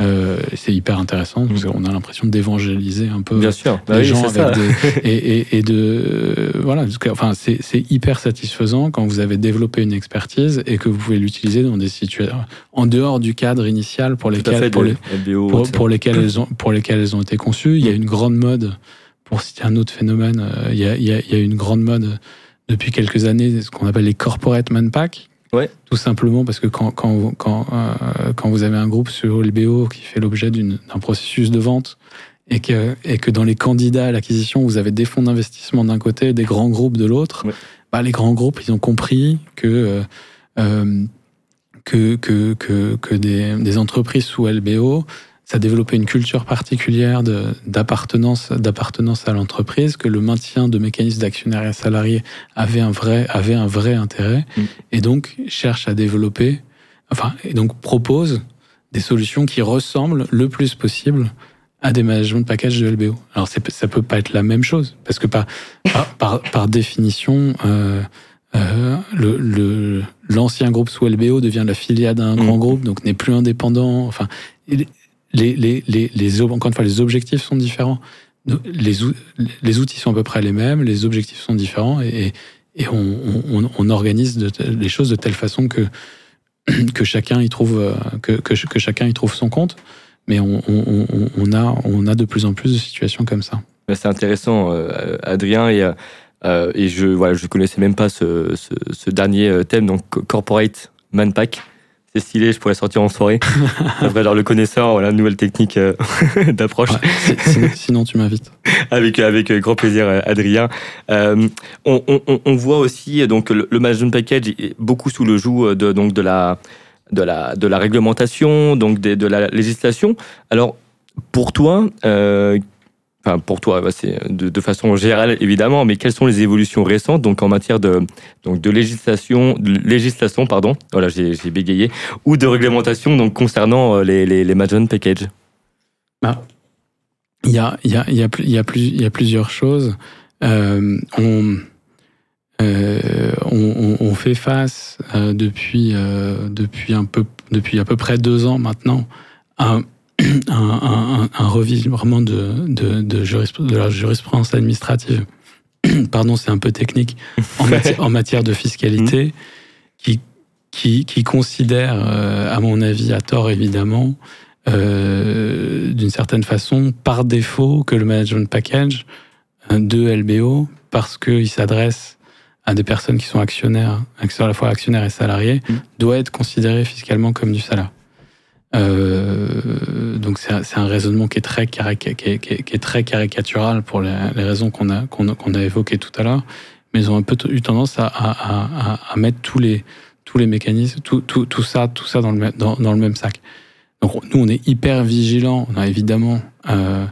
Euh, c'est hyper intéressant parce mm. qu'on a l'impression d'évangéliser un peu Bien sûr. Bah les gens avec des, et, et, et, de euh, voilà enfin c'est hyper satisfaisant quand vous avez développé une expertise et que vous pouvez l'utiliser dans des situations en dehors du cadre initial pour lesquels pour, les, pour, pour, lesquels elles ont pour lesquels elles ont été conçues il y a une grande mode pour citer un autre phénomène euh, il y a, il y a, il y a une grande mode depuis quelques années ce qu'on appelle les corporate man pack Ouais. Tout simplement parce que quand, quand, quand, euh, quand vous avez un groupe sur LBO qui fait l'objet d'un processus de vente et que, et que dans les candidats à l'acquisition, vous avez des fonds d'investissement d'un côté et des grands groupes de l'autre, bah, les grands groupes, ils ont compris que, euh, euh que, que, que, que des, des entreprises sous LBO ça développait une culture particulière d'appartenance d'appartenance à l'entreprise, que le maintien de mécanismes d'actionnaires et salariés avait un vrai avait un vrai intérêt, mm. et donc cherche à développer, enfin et donc propose des solutions qui ressemblent le plus possible à des management packages de LBO. Alors ça peut pas être la même chose parce que par par, par, définition euh, euh, le l'ancien groupe sous LBO devient la filiale d'un grand mm. groupe, donc n'est plus indépendant. Enfin, les, les, les, les, encore une fois, les objectifs sont différents. Les, les outils sont à peu près les mêmes, les objectifs sont différents et, et on, on, organise les choses de telle façon que, que, chacun, y trouve, que, que, que chacun y trouve son compte. Mais on, on, a, on a de plus en plus de situations comme ça. C'est intéressant, euh, Adrien. Et, euh, et je ne voilà, je connaissais même pas ce, ce, ce dernier thème, donc Corporate Manpack c'est stylé, je pourrais sortir en soirée. Après, genre le connaisseur, voilà, nouvelle technique euh, d'approche. sinon, tu m'invites. avec avec grand plaisir, euh, Adrien. Euh, on, on, on, voit aussi donc le, management package est beaucoup sous le joug de donc de la de la de la réglementation, donc de, de la législation. Alors pour toi, euh, pour toi, bah, c'est de, façon générale évidemment, mais quelles sont les évolutions récentes donc en matière de législation, législation pardon, voilà j'ai bégayé, ou de réglementation donc concernant euh, les les, les packages? Bah, il y a y y a y y a plusieurs choses. Euh, on, euh, on, fait face depuis depuis un peu depuis à peu près deux ans maintenant à un, un, un de, de, de, la jurisprudence administrative, pardon, c'est un peu technique, en, matière, en matière de fiscalité, mmh. qui, qui, qui, considère, euh, à mon avis, à tort évidemment, euh, d'une certaine façon, par défaut, que le management package de LBO, parce qu'il s'adresse à des personnes qui sont actionnaires, à la fois actionnaires et salariés, mmh. doit être considéré fiscalement comme du salaire. Euh, donc c'est un, raisonnement qui est très, qui est, très caricatural pour les, raisons qu'on a, qu'on a évoquées tout à l'heure, mais ils ont un peu eu tendance à, mettre tous les, tous les mécanismes, tout, tout, tout ça, tout ça dans le, dans, le même sac. Donc nous, on est hyper vigilants. On a évidemment euh,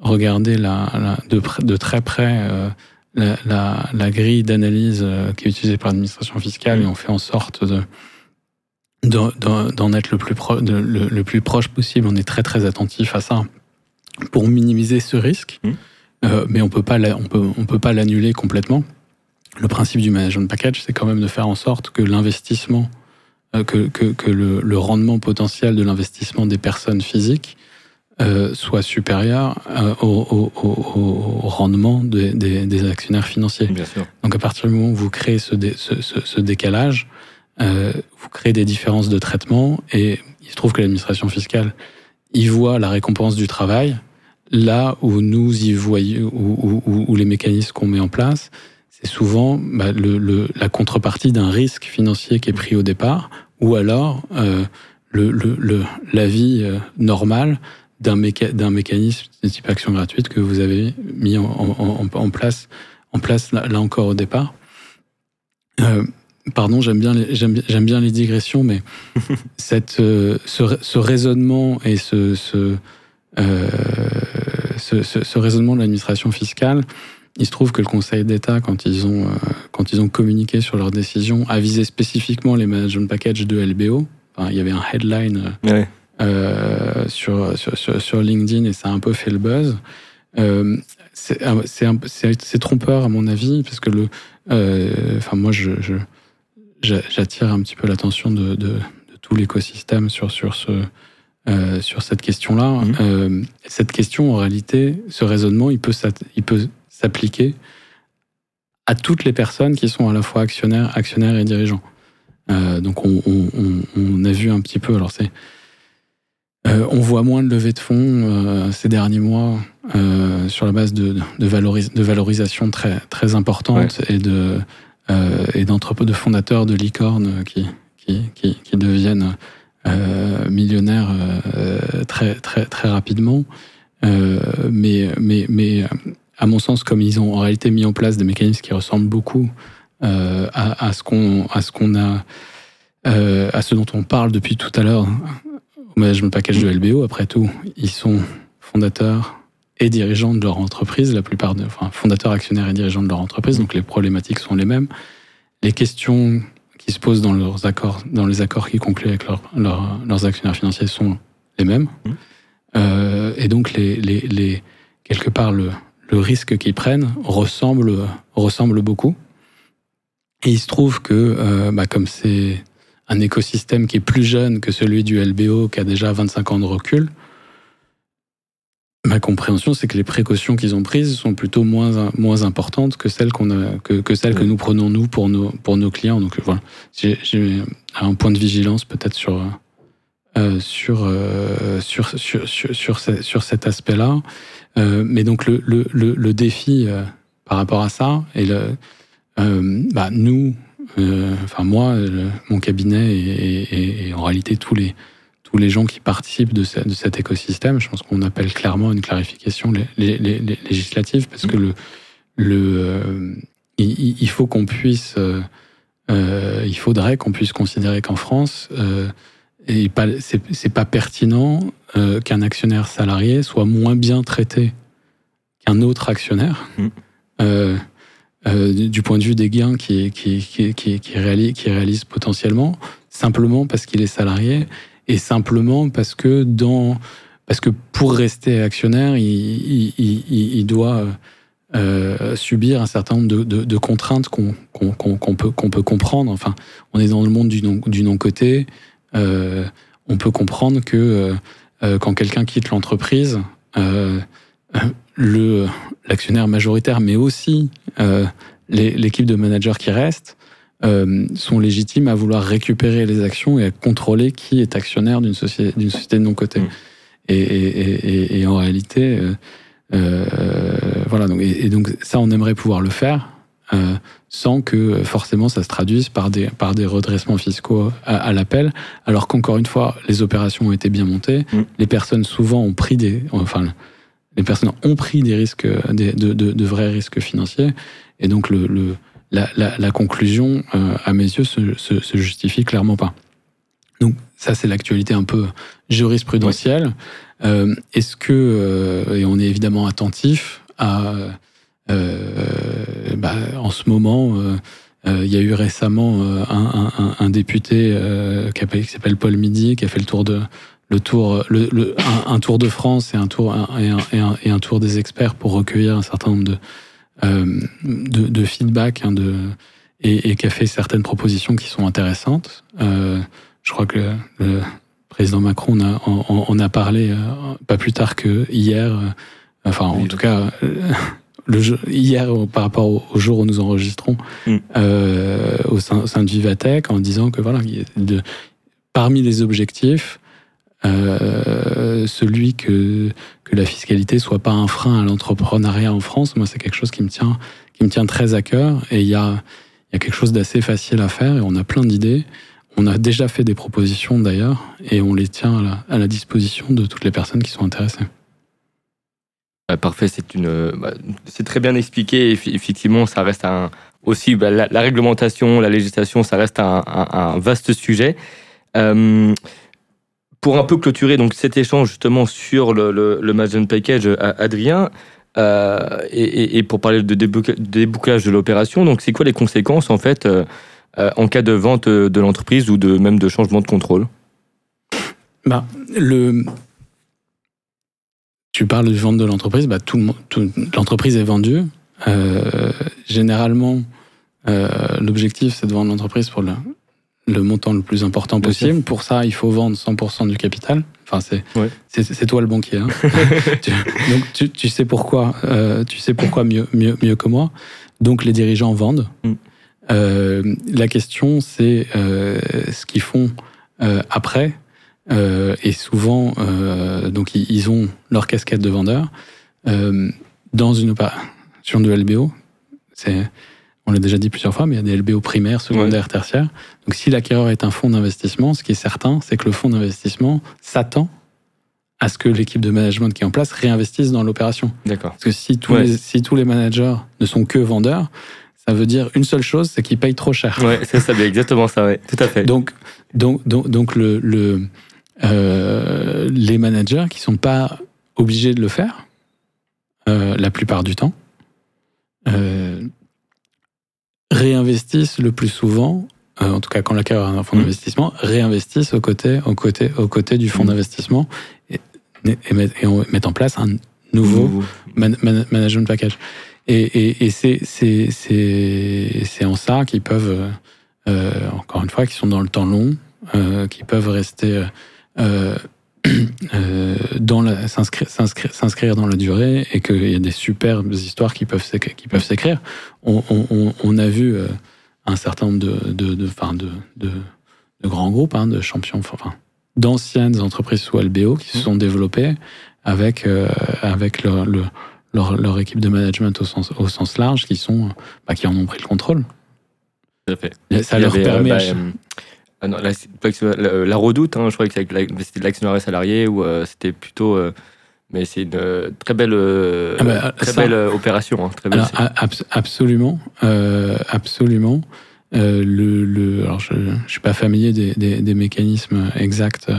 regardé la, de, de très près euh, la, grille d'analyse euh, qui est utilisée par l'administration fiscale et on fait en sorte de d'en être le plus, le, plus proche possible. On est très très attentif à ça pour minimiser ce risque, mmh. euh, mais on peut pas on peut on peut pas l'annuler complètement. Le principe du management package, c'est quand même de faire en sorte que l'investissement, euh, que, que, que le, le, rendement potentiel de l'investissement des personnes physiques euh, soit supérieur euh, au, au, au, rendement des, des, des, actionnaires financiers. Bien sûr. Donc à partir du moment où vous créez ce, ce, ce, ce décalage, euh, vous créez des différences de traitement et il se trouve que l'administration fiscale y voit la récompense du travail, là où nous y voyons, où, les mécanismes qu'on met en place, c'est souvent bah, le, la contrepartie d'un risque financier qui est pris au départ, ou alors euh, le, le, l'avis euh, normal d'un, d'un mécanisme de type action gratuite que vous avez mis en, en, en place, en place là, là, encore au départ. Euh, Pardon, j'aime bien, les, j'aime, j'aime bien les digressions, mais cette, euh, ce, ce, raisonnement et ce, ce, euh, ce, ce, raisonnement de l'administration fiscale, il se trouve que le Conseil d'État, quand ils ont, euh, quand ils ont communiqué sur leur décision, a visé spécifiquement les management packages de LBO. Enfin, il y avait un headline ouais. sur, sur, sur, LinkedIn et ça a un peu fait le buzz. c'est trompeur à mon avis parce que le, enfin moi je, j'attire un petit peu l'attention de, de, tout l'écosystème sur sur ce sur cette question-là. Mmh. cette question, en réalité, ce raisonnement, il peut s'appliquer à toutes les personnes qui sont à la fois actionnaires, actionnaires et dirigeants. Euh, donc on, a vu un petit peu, alors c'est, euh, on voit moins de levées de fonds euh, ces derniers mois sur la base de, de, de valorisation très très importante et de et de fondateurs de licornes qui qui, qui, deviennent millionnaires très très très rapidement. mais mais mais à mon sens, comme ils ont en réalité mis en place des mécanismes qui ressemblent beaucoup euh, à, ce qu'on à ce qu'on a euh, à ce dont on parle depuis tout à l'heure au management package de LBO. Après tout, ils sont fondateurs et dirigeants de leur entreprise, la plupart de, enfin, fondateurs, actionnaires et dirigeants de leur entreprise, donc les problématiques sont les mêmes. Les questions qui se posent dans leurs accords, dans les accords qui concluent avec leurs actionnaires financiers sont les mêmes. Mmh. Euh, et donc les, les, les quelque part le, le risque qu'ils prennent ressemble, ressemble beaucoup. Et il se trouve que, euh, bah, comme c'est un écosystème qui est plus jeune que celui du LBO, qui a déjà 25 ans de recul, ma compréhension, c'est que les précautions qu'ils ont prises sont plutôt moins, moins importantes que celles, qu'on a, que, que celles que nous prenons, nous, pour nos, pour nos clients. Donc voilà, j'ai un point de vigilance peut-être sur, euh, sur, euh, sur, sur, sur, sur, sur, cet aspect-là. Euh, mais donc le, le, le, défi euh, par rapport à ça, et le, euh, bah, nous, enfin moi, mon cabinet et, et, en réalité tous les, tous les gens qui participent de, de cet écosystème, je pense qu'on appelle clairement une clarification législative parce que le, le, il, faut qu'on puisse, il faudrait qu'on puisse considérer qu'en France, et c'est pas pertinent euh, qu'un actionnaire salarié soit moins bien traité qu'un autre actionnaire mm. euh, euh, du point de vue des gains qu'il qui, qui, qui, qui, réalise, qui réalise potentiellement, simplement parce qu'il est salarié et simplement parce que parce que pour rester actionnaire, il, doit euh, subir un certain nombre de, contraintes qu'on peut, comprendre. Enfin, on est dans le monde du. Du non côté euh, on peut comprendre que euh, euh, quand quelqu'un quitte l'entreprise, le l'actionnaire majoritaire, mais aussi l'équipe de managers qui reste, sont légitimes à vouloir récupérer les actions et à contrôler qui est actionnaire d'une société, d'une société de non cotée. Mmh. Et, en réalité, voilà. Donc, et, donc ça, on aimerait pouvoir le faire sans que forcément ça se traduise par des, par des redressements fiscaux à, l'appel, alors qu'encore une fois, les opérations ont été bien montées, mm. les personnes souvent ont pris des, enfin, les personnes ont pris des risques, des, de, de, de, vrais risques financiers, et donc le, le la, la, la, conclusion, euh, à mes yeux, se, se, se, justifie clairement pas. Donc ça, c'est l'actualité un peu jurisprudentielle. Euh, Est-ce que, euh, et on est évidemment attentif à bah, en ce moment, il y a eu récemment un, un, un, député qui s'appelle Paul Midi qui a fait le tour de le tour, le, le un, tour de France et un tour et un tour des experts pour recueillir un certain nombre de de, de, feedback hein, de, et, et, qui a fait certaines propositions qui sont intéressantes. Euh, je crois que le, président Macron en a, en, a parlé pas plus tard que hier. Enfin, en tout cas, le hier par rapport au, jour où nous enregistrons mm. euh, au sein, sein, de Vivatech en disant que voilà de, parmi les objectifs euh, celui que que la fiscalité soit pas un frein à l'entrepreneuriat en France moi c'est quelque chose qui me tient qui me tient très à cœur et il y a y a quelque chose d'assez facile à faire et on a plein d'idées on a déjà fait des propositions d'ailleurs et on les tient à la, disposition de toutes les personnes qui sont intéressées bah, parfait, c'est une, bah, c'est très bien expliqué. Effectivement, ça reste un aussi bah, la, réglementation, la législation, ça reste un, un, vaste sujet. Euh, pour un peu clôturer donc cet échange justement sur le, le, le Package, Adrien, euh, et, pour parler de débouclage de l'opération, donc c'est quoi les conséquences en fait euh, en cas de vente de l'entreprise ou de même de changement de contrôle? Bah, le... Tu parles du vente de l'entreprise, bah, tout, l'entreprise est vendue. Euh, généralement, euh, l'objectif, c'est de vendre l'entreprise pour le, le, montant le plus important possible. Pour ça, il faut vendre 100% du capital. Enfin, c'est c'est toi le banquier. Hein. donc, tu, tu, sais pourquoi, euh, tu sais pourquoi mieux, mieux, mieux que moi. Donc, les dirigeants vendent. Mm. Euh, la question, c'est euh, ce qu'ils font après. Et souvent, donc, ils ont leur casquette de vendeur. dans une opération de LBO, c'est on l'a déjà dit plusieurs fois, mais il y a des LBO primaires, secondaires, tertiaires. Donc si l'acquéreur est un fonds d'investissement, ce qui est certain, c'est que le fonds d'investissement s'attend à ce que l'équipe de management qui est en place réinvestisse dans l'opération. D'accord. Parce que si tous, les, si tous les managers ne sont que vendeurs, ça veut dire une seule chose, c'est qu'ils payent trop cher. Ouais, c'est ça, exactement ça, ouais, tout à fait. Donc, donc, donc, donc le, le euh, les managers qui sont pas obligés de le faire, euh, la plupart du temps, euh, réinvestissent le plus souvent, euh, en tout cas quand l'acquéreur a un fonds mmh. d'investissement, réinvestissent aux côtés, aux côtés, aux côtés du fonds mmh. d'investissement et, et, et, on met en place un nouveau, management package. Et, et c'est en ça qu'ils peuvent, euh, encore une fois, qui sont dans le temps long, euh, qui peuvent rester euh, s'inscrire dans la durée et qu'il y a des superbes histoires qui peuvent qui peuvent s'écrire. On, on, on, a vu euh, un certain nombre de de, de, de, de, de grands groupes, hein, de champions, enfin d'anciennes entreprises sous LBO qui se sont développées avec euh, avec leur, leur, leur, équipe de management au sens au sens large, qui sont bah, qui en ont pris le contrôle. Ça leur permet. Bah, ah non, la, la, redoute, hein, je crois que c'était de l'actionnariat salarié ou euh, c'était plutôt. Euh, mais c'est une euh, très belle, ah bah, très belle opération. Hein, très belle absolument, absolument. le, le, alors je ne suis pas familier des, des, des mécanismes exacts,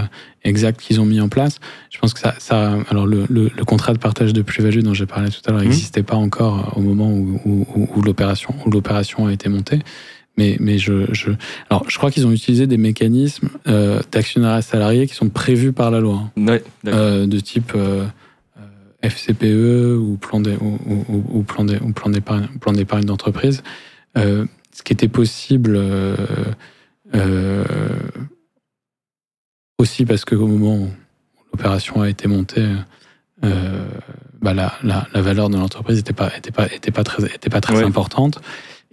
exacts qu'ils ont mis en place. Je pense que ça, ça alors le, contrat de partage de plus-value dont j'ai parlé tout à l'heure mmh. n'existait pas encore au moment où, où, où l'opération où l'opération a été montée. Mais, mais je, je, alors, je crois qu'ils ont utilisé des mécanismes euh, d'actionnariat salarié qui sont prévus par la loi. Hein. euh, de type euh, euh FCPE ou plan ou, ou, ou, plan d'épargne d'épargne d'entreprise. Euh, ce qui était possible aussi parce qu'au moment où l'opération a été montée, bah la, la, la, valeur de l'entreprise n'était pas, était pas, était pas très, était pas très importante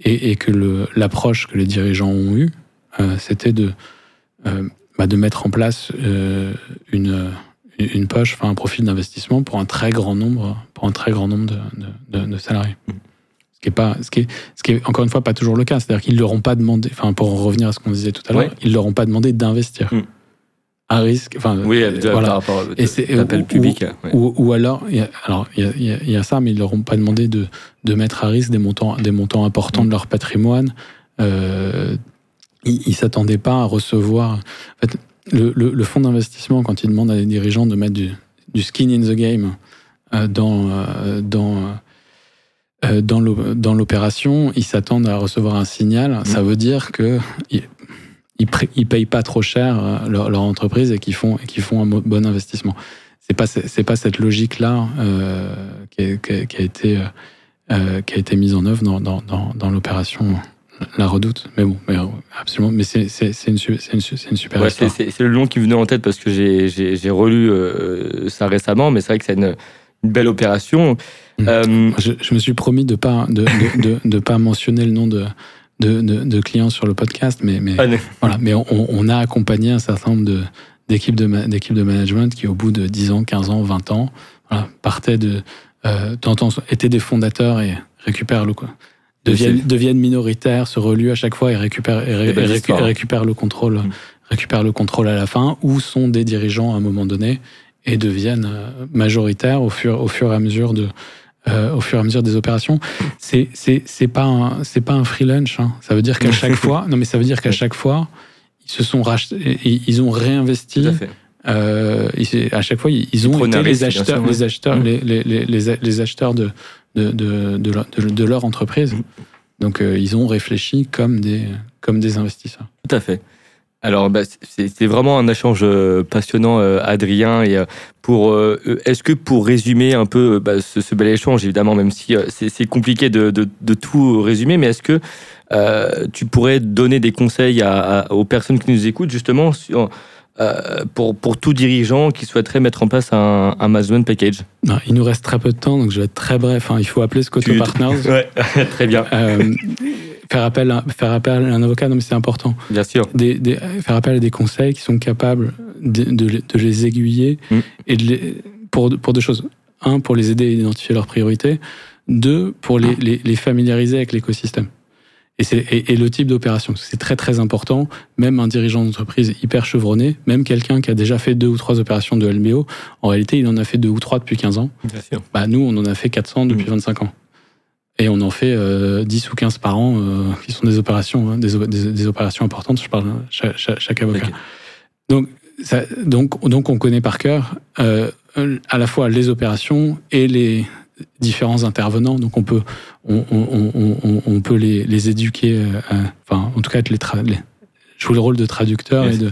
et, et que l'approche que les dirigeants ont eue, euh, c'était de, euh, bah, de mettre en place euh, une, une poche, enfin un profil d'investissement pour un très grand nombre, pour un très grand nombre de, de, de salariés. Mmh. Ce qui est pas, ce qui est, ce qui est encore une fois pas toujours le cas. C'est-à-dire qu'ils leur ont pas demandé, enfin pour en revenir à ce qu'on disait tout à l'heure, ils leur ont pas demandé d'investir. Mmh à risque. Enfin, oui, voilà. par rapport à l'appel public. Ou, ou, alors, il y a, alors il y, a, y a, ça, mais ils leur ont pas demandé de, de mettre à risque des montants, des montants importants de leur patrimoine. Euh, ils, ils s'attendaient pas à recevoir. En fait, le, le, le fonds d'investissement, quand il demande à des dirigeants de mettre du, du skin in the game euh, dans euh, dans euh, dans l'opération, ils s'attendent à recevoir un signal. Mm. Ça veut dire que ils, ils payent pas trop cher euh, leur, leur entreprise et qu'ils font, un bon investissement. C'est pas, c'est pas cette logique-là euh, qui, qui, qui, a été, euh, qui a été mise en œuvre dans, dans, dans, dans l'opération La Redoute. Mais bon, mais, absolument. Mais c'est, une, super ouais, histoire. C'est, le nom qui venait en tête parce que j'ai, relu euh, ça récemment, mais c'est vrai que c'est une, une belle opération. Mmh. Euh, je, je, me suis promis de pas de, de, de, de pas mentionner le nom de de, de, de, clients sur le podcast, mais, mais, ah, voilà, mais on, on, a accompagné un certain nombre de, d'équipes, de, d'équipes de management qui, au bout de 10 ans, 15 ans, 20 ans, voilà, partaient de. Euh, étaient des fondateurs et récupèrent le. Quoi, deviennent, deviennent minoritaires, se reluent à chaque fois et récupèrent, et, ré, récupèrent le contrôle. Mmh. récupèrent le contrôle à la fin, ou sont des dirigeants à un moment donné et deviennent euh, majoritaires au fur, au fur et à mesure de, euh, au fur et à mesure des opérations. C'est c'est c'est pas un c'est pas un free lunch. Hein. Ça veut dire qu'à chaque fois, non mais ça veut dire qu'à chaque fois, ils se sont rachetés, ils ont réinvesti. Euh, à chaque fois, ils ont été les acheteurs, les acheteurs, mmh. les, les, les, les, acheteurs de de, de, de, leur, de, leur entreprise. Mmh. Donc, euh, ils ont réfléchi comme des, comme des investisseurs. Tout à fait. Alors, bah, c'est vraiment un échange euh, passionnant, euh, Adrien. Et pour, est-ce que pour résumer un peu bah, ce, bel échange, évidemment, même si c'est compliqué de, de, tout résumer, mais est-ce que tu pourrais donner des conseils aux personnes qui nous écoutent justement sur euh, pour, pour tout dirigeant qui souhaiterait mettre en place un, un management package? Il nous reste très peu de temps, donc je vais être très bref. Hein. Il faut appeler Scotto Partners. ouais, très bien. Euh, faire, appel à, faire appel à un avocat, non, mais c'est important. Bien sûr. Des, faire appel à des conseils qui sont capables de, de, les aiguiller mm. et de les, pour, pour deux choses. Un, pour les aider à identifier leurs priorités. Deux, pour les, les, les familiariser avec l'écosystème. Et, et, le type d'opération, c'est très très important. Même un dirigeant d'entreprise hyper chevronné, même quelqu'un qui a déjà fait deux ou trois opérations de LBO, en réalité, il en a fait deux ou trois depuis 15 ans. Bien sûr. Bah, nous, on en a fait 400 depuis 25 mmh. ans. Et on en fait euh, 10 ou 15 par an, euh, qui sont des opérations, hein, des, des, opérations importantes. Je parle chaque, chaque, avocat. Donc, ça, donc, donc, on connaît par cœur euh, à la fois les opérations et les différents intervenants. Donc, on peut, on, on, on, peut les, les éduquer, euh, enfin, en tout cas, être les, les, jouer le rôle de traducteur et, de,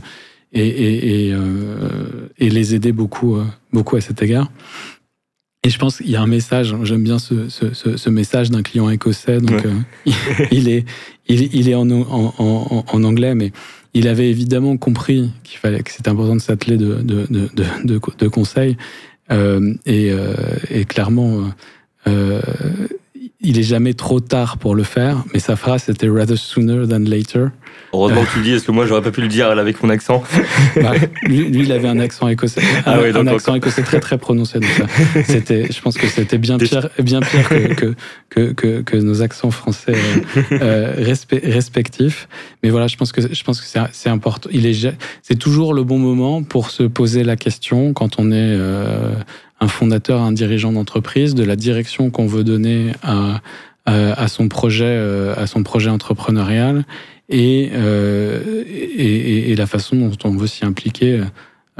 et, et, et, euh, et, les aider beaucoup, euh, beaucoup à cet égard. Et je pense qu'il y a un message, j'aime bien ce, ce, ce, message d'un client écossais, donc il, est, il, il est en, en, en, en, anglais, mais il avait évidemment compris qu'il fallait que c'était important de s'atteler de, de, de, de, de conseils. et, et, clairement, il est jamais trop tard pour le faire, mais sa phrase c'était rather sooner than later. Heureusement que tu le dis, parce que moi j'aurais pas pu le dire avec mon accent. Bah, lui, il avait un accent écossais, ah un, accent écossais très très prononcé. c'était, je pense que c'était bien pire, bien pire que que, que, que, nos accents français euh, respectifs. Mais voilà, je pense que je pense que c'est important. Il est, c'est toujours le bon moment pour se poser la question quand on est euh, un fondateur, un dirigeant d'entreprise, de la direction qu'on veut donner à, à, son projet, euh, à son projet entrepreneurial et, euh, et, et, la façon dont on veut s'y impliquer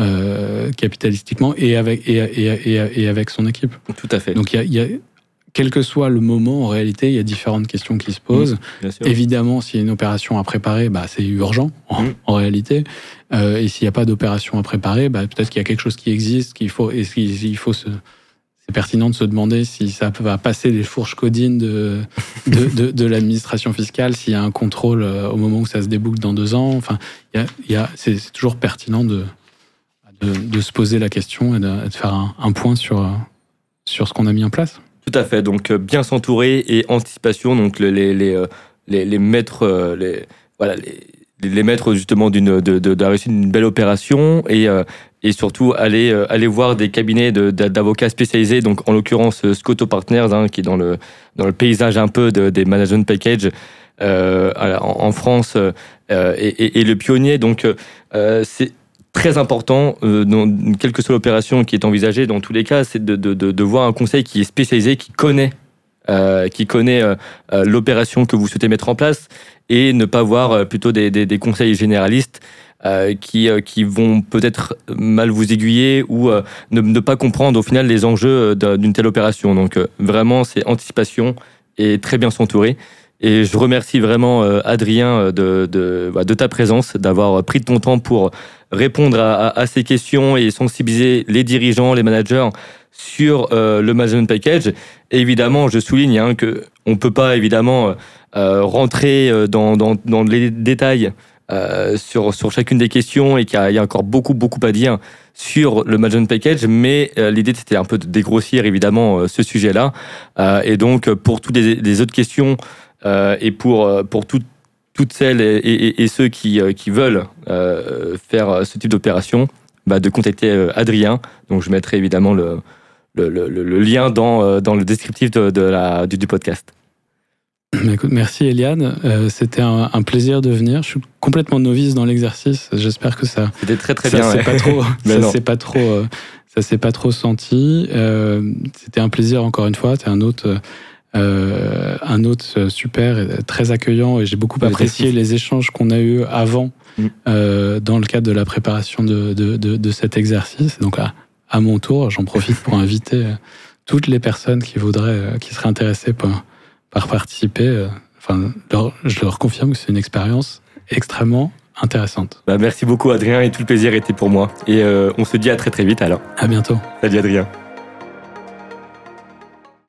euh, capitalistiquement et avec, et, et, avec son équipe. Tout à fait. Donc il y a, quel que soit le moment, en réalité, il y a différentes questions qui se posent. Mmh, Évidemment, s'il y a une opération à préparer, bah, c'est urgent, en, mmh. réalité. Euh, et s'il n'y a pas d'opération à préparer, bah, peut-être qu'il y a quelque chose qui existe, qu'il faut, et il faut se, c'est pertinent de se demander si ça va passer les fourches codines de, de, de, l'administration fiscale, s'il y a un contrôle euh, au moment où ça se déboucle dans deux ans. Enfin, il y a, y a, c'est, toujours pertinent de, de, de, se poser la question et de, faire un, un point sur, sur ce qu'on a mis en place. Tout à fait. Donc euh, bien s'entourer et anticipation. Donc les les les, euh, les, les maîtres euh, les voilà les les maîtres justement d'une de, de, de réussite d'une belle opération et et surtout aller aller voir des cabinets d'avocats spécialisés. Donc en l'occurrence Scotto Partners hein, qui est dans le dans le paysage un peu de, des management package euh, en, en, France euh, et, et, et, le pionnier. Donc c'est très important, euh, dans quelle que soit l'opération qui est envisagée, dans tous les cas, c'est de, de, voir un conseil qui est spécialisé, qui connaît, euh, qui connaît euh, euh, l'opération que vous souhaitez mettre en place, et ne pas voir plutôt des, des, des conseils généralistes qui, qui vont peut-être mal vous aiguiller ou ne, ne, pas comprendre au final les enjeux d'une telle opération. Donc vraiment, c'est anticipation et très bien s'entourer. Et je remercie vraiment Adrien de, de, de ta présence, d'avoir pris ton temps pour répondre à, ces questions et sensibiliser les dirigeants, les managers sur euh, le management package. évidemment, je souligne hein, que on peut pas évidemment euh, rentrer euh, dans, les détails sur, sur chacune des questions et qu'il y, a encore beaucoup beaucoup à dire sur le management package, mais l'idée c'était un peu de dégrossir évidemment ce sujet-là. et donc pour toutes les, autres questions et pour toutes celles et, ceux qui, euh, veulent euh, faire ce type d'opération, bah, de contacter euh, Adrien. Donc je mettrai évidemment le, lien dans, le descriptif du, podcast. Merci Eliane, c'était un, plaisir de venir. Je suis complètement novice dans l'exercice. J'espère que ça. C'était très très bien. Pas trop, ça s'est pas trop, ça s'est pas trop senti. c'était un plaisir encore une fois. C'est un autre euh, un autre super, très accueillant, et j'ai beaucoup apprécié les échanges qu'on a eus avant mm. euh, dans le cadre de la préparation de, de, de, cet exercice. Donc à, à mon tour, j'en profite pour inviter euh, toutes les personnes qui voudraient, qui seraient intéressées par, par participer. Enfin, je leur confirme que c'est une expérience extrêmement intéressantes. Bah, merci beaucoup Adrien et tout le plaisir était pour moi. Et on se dit à très très vite alors. À bientôt. Salut Adrien.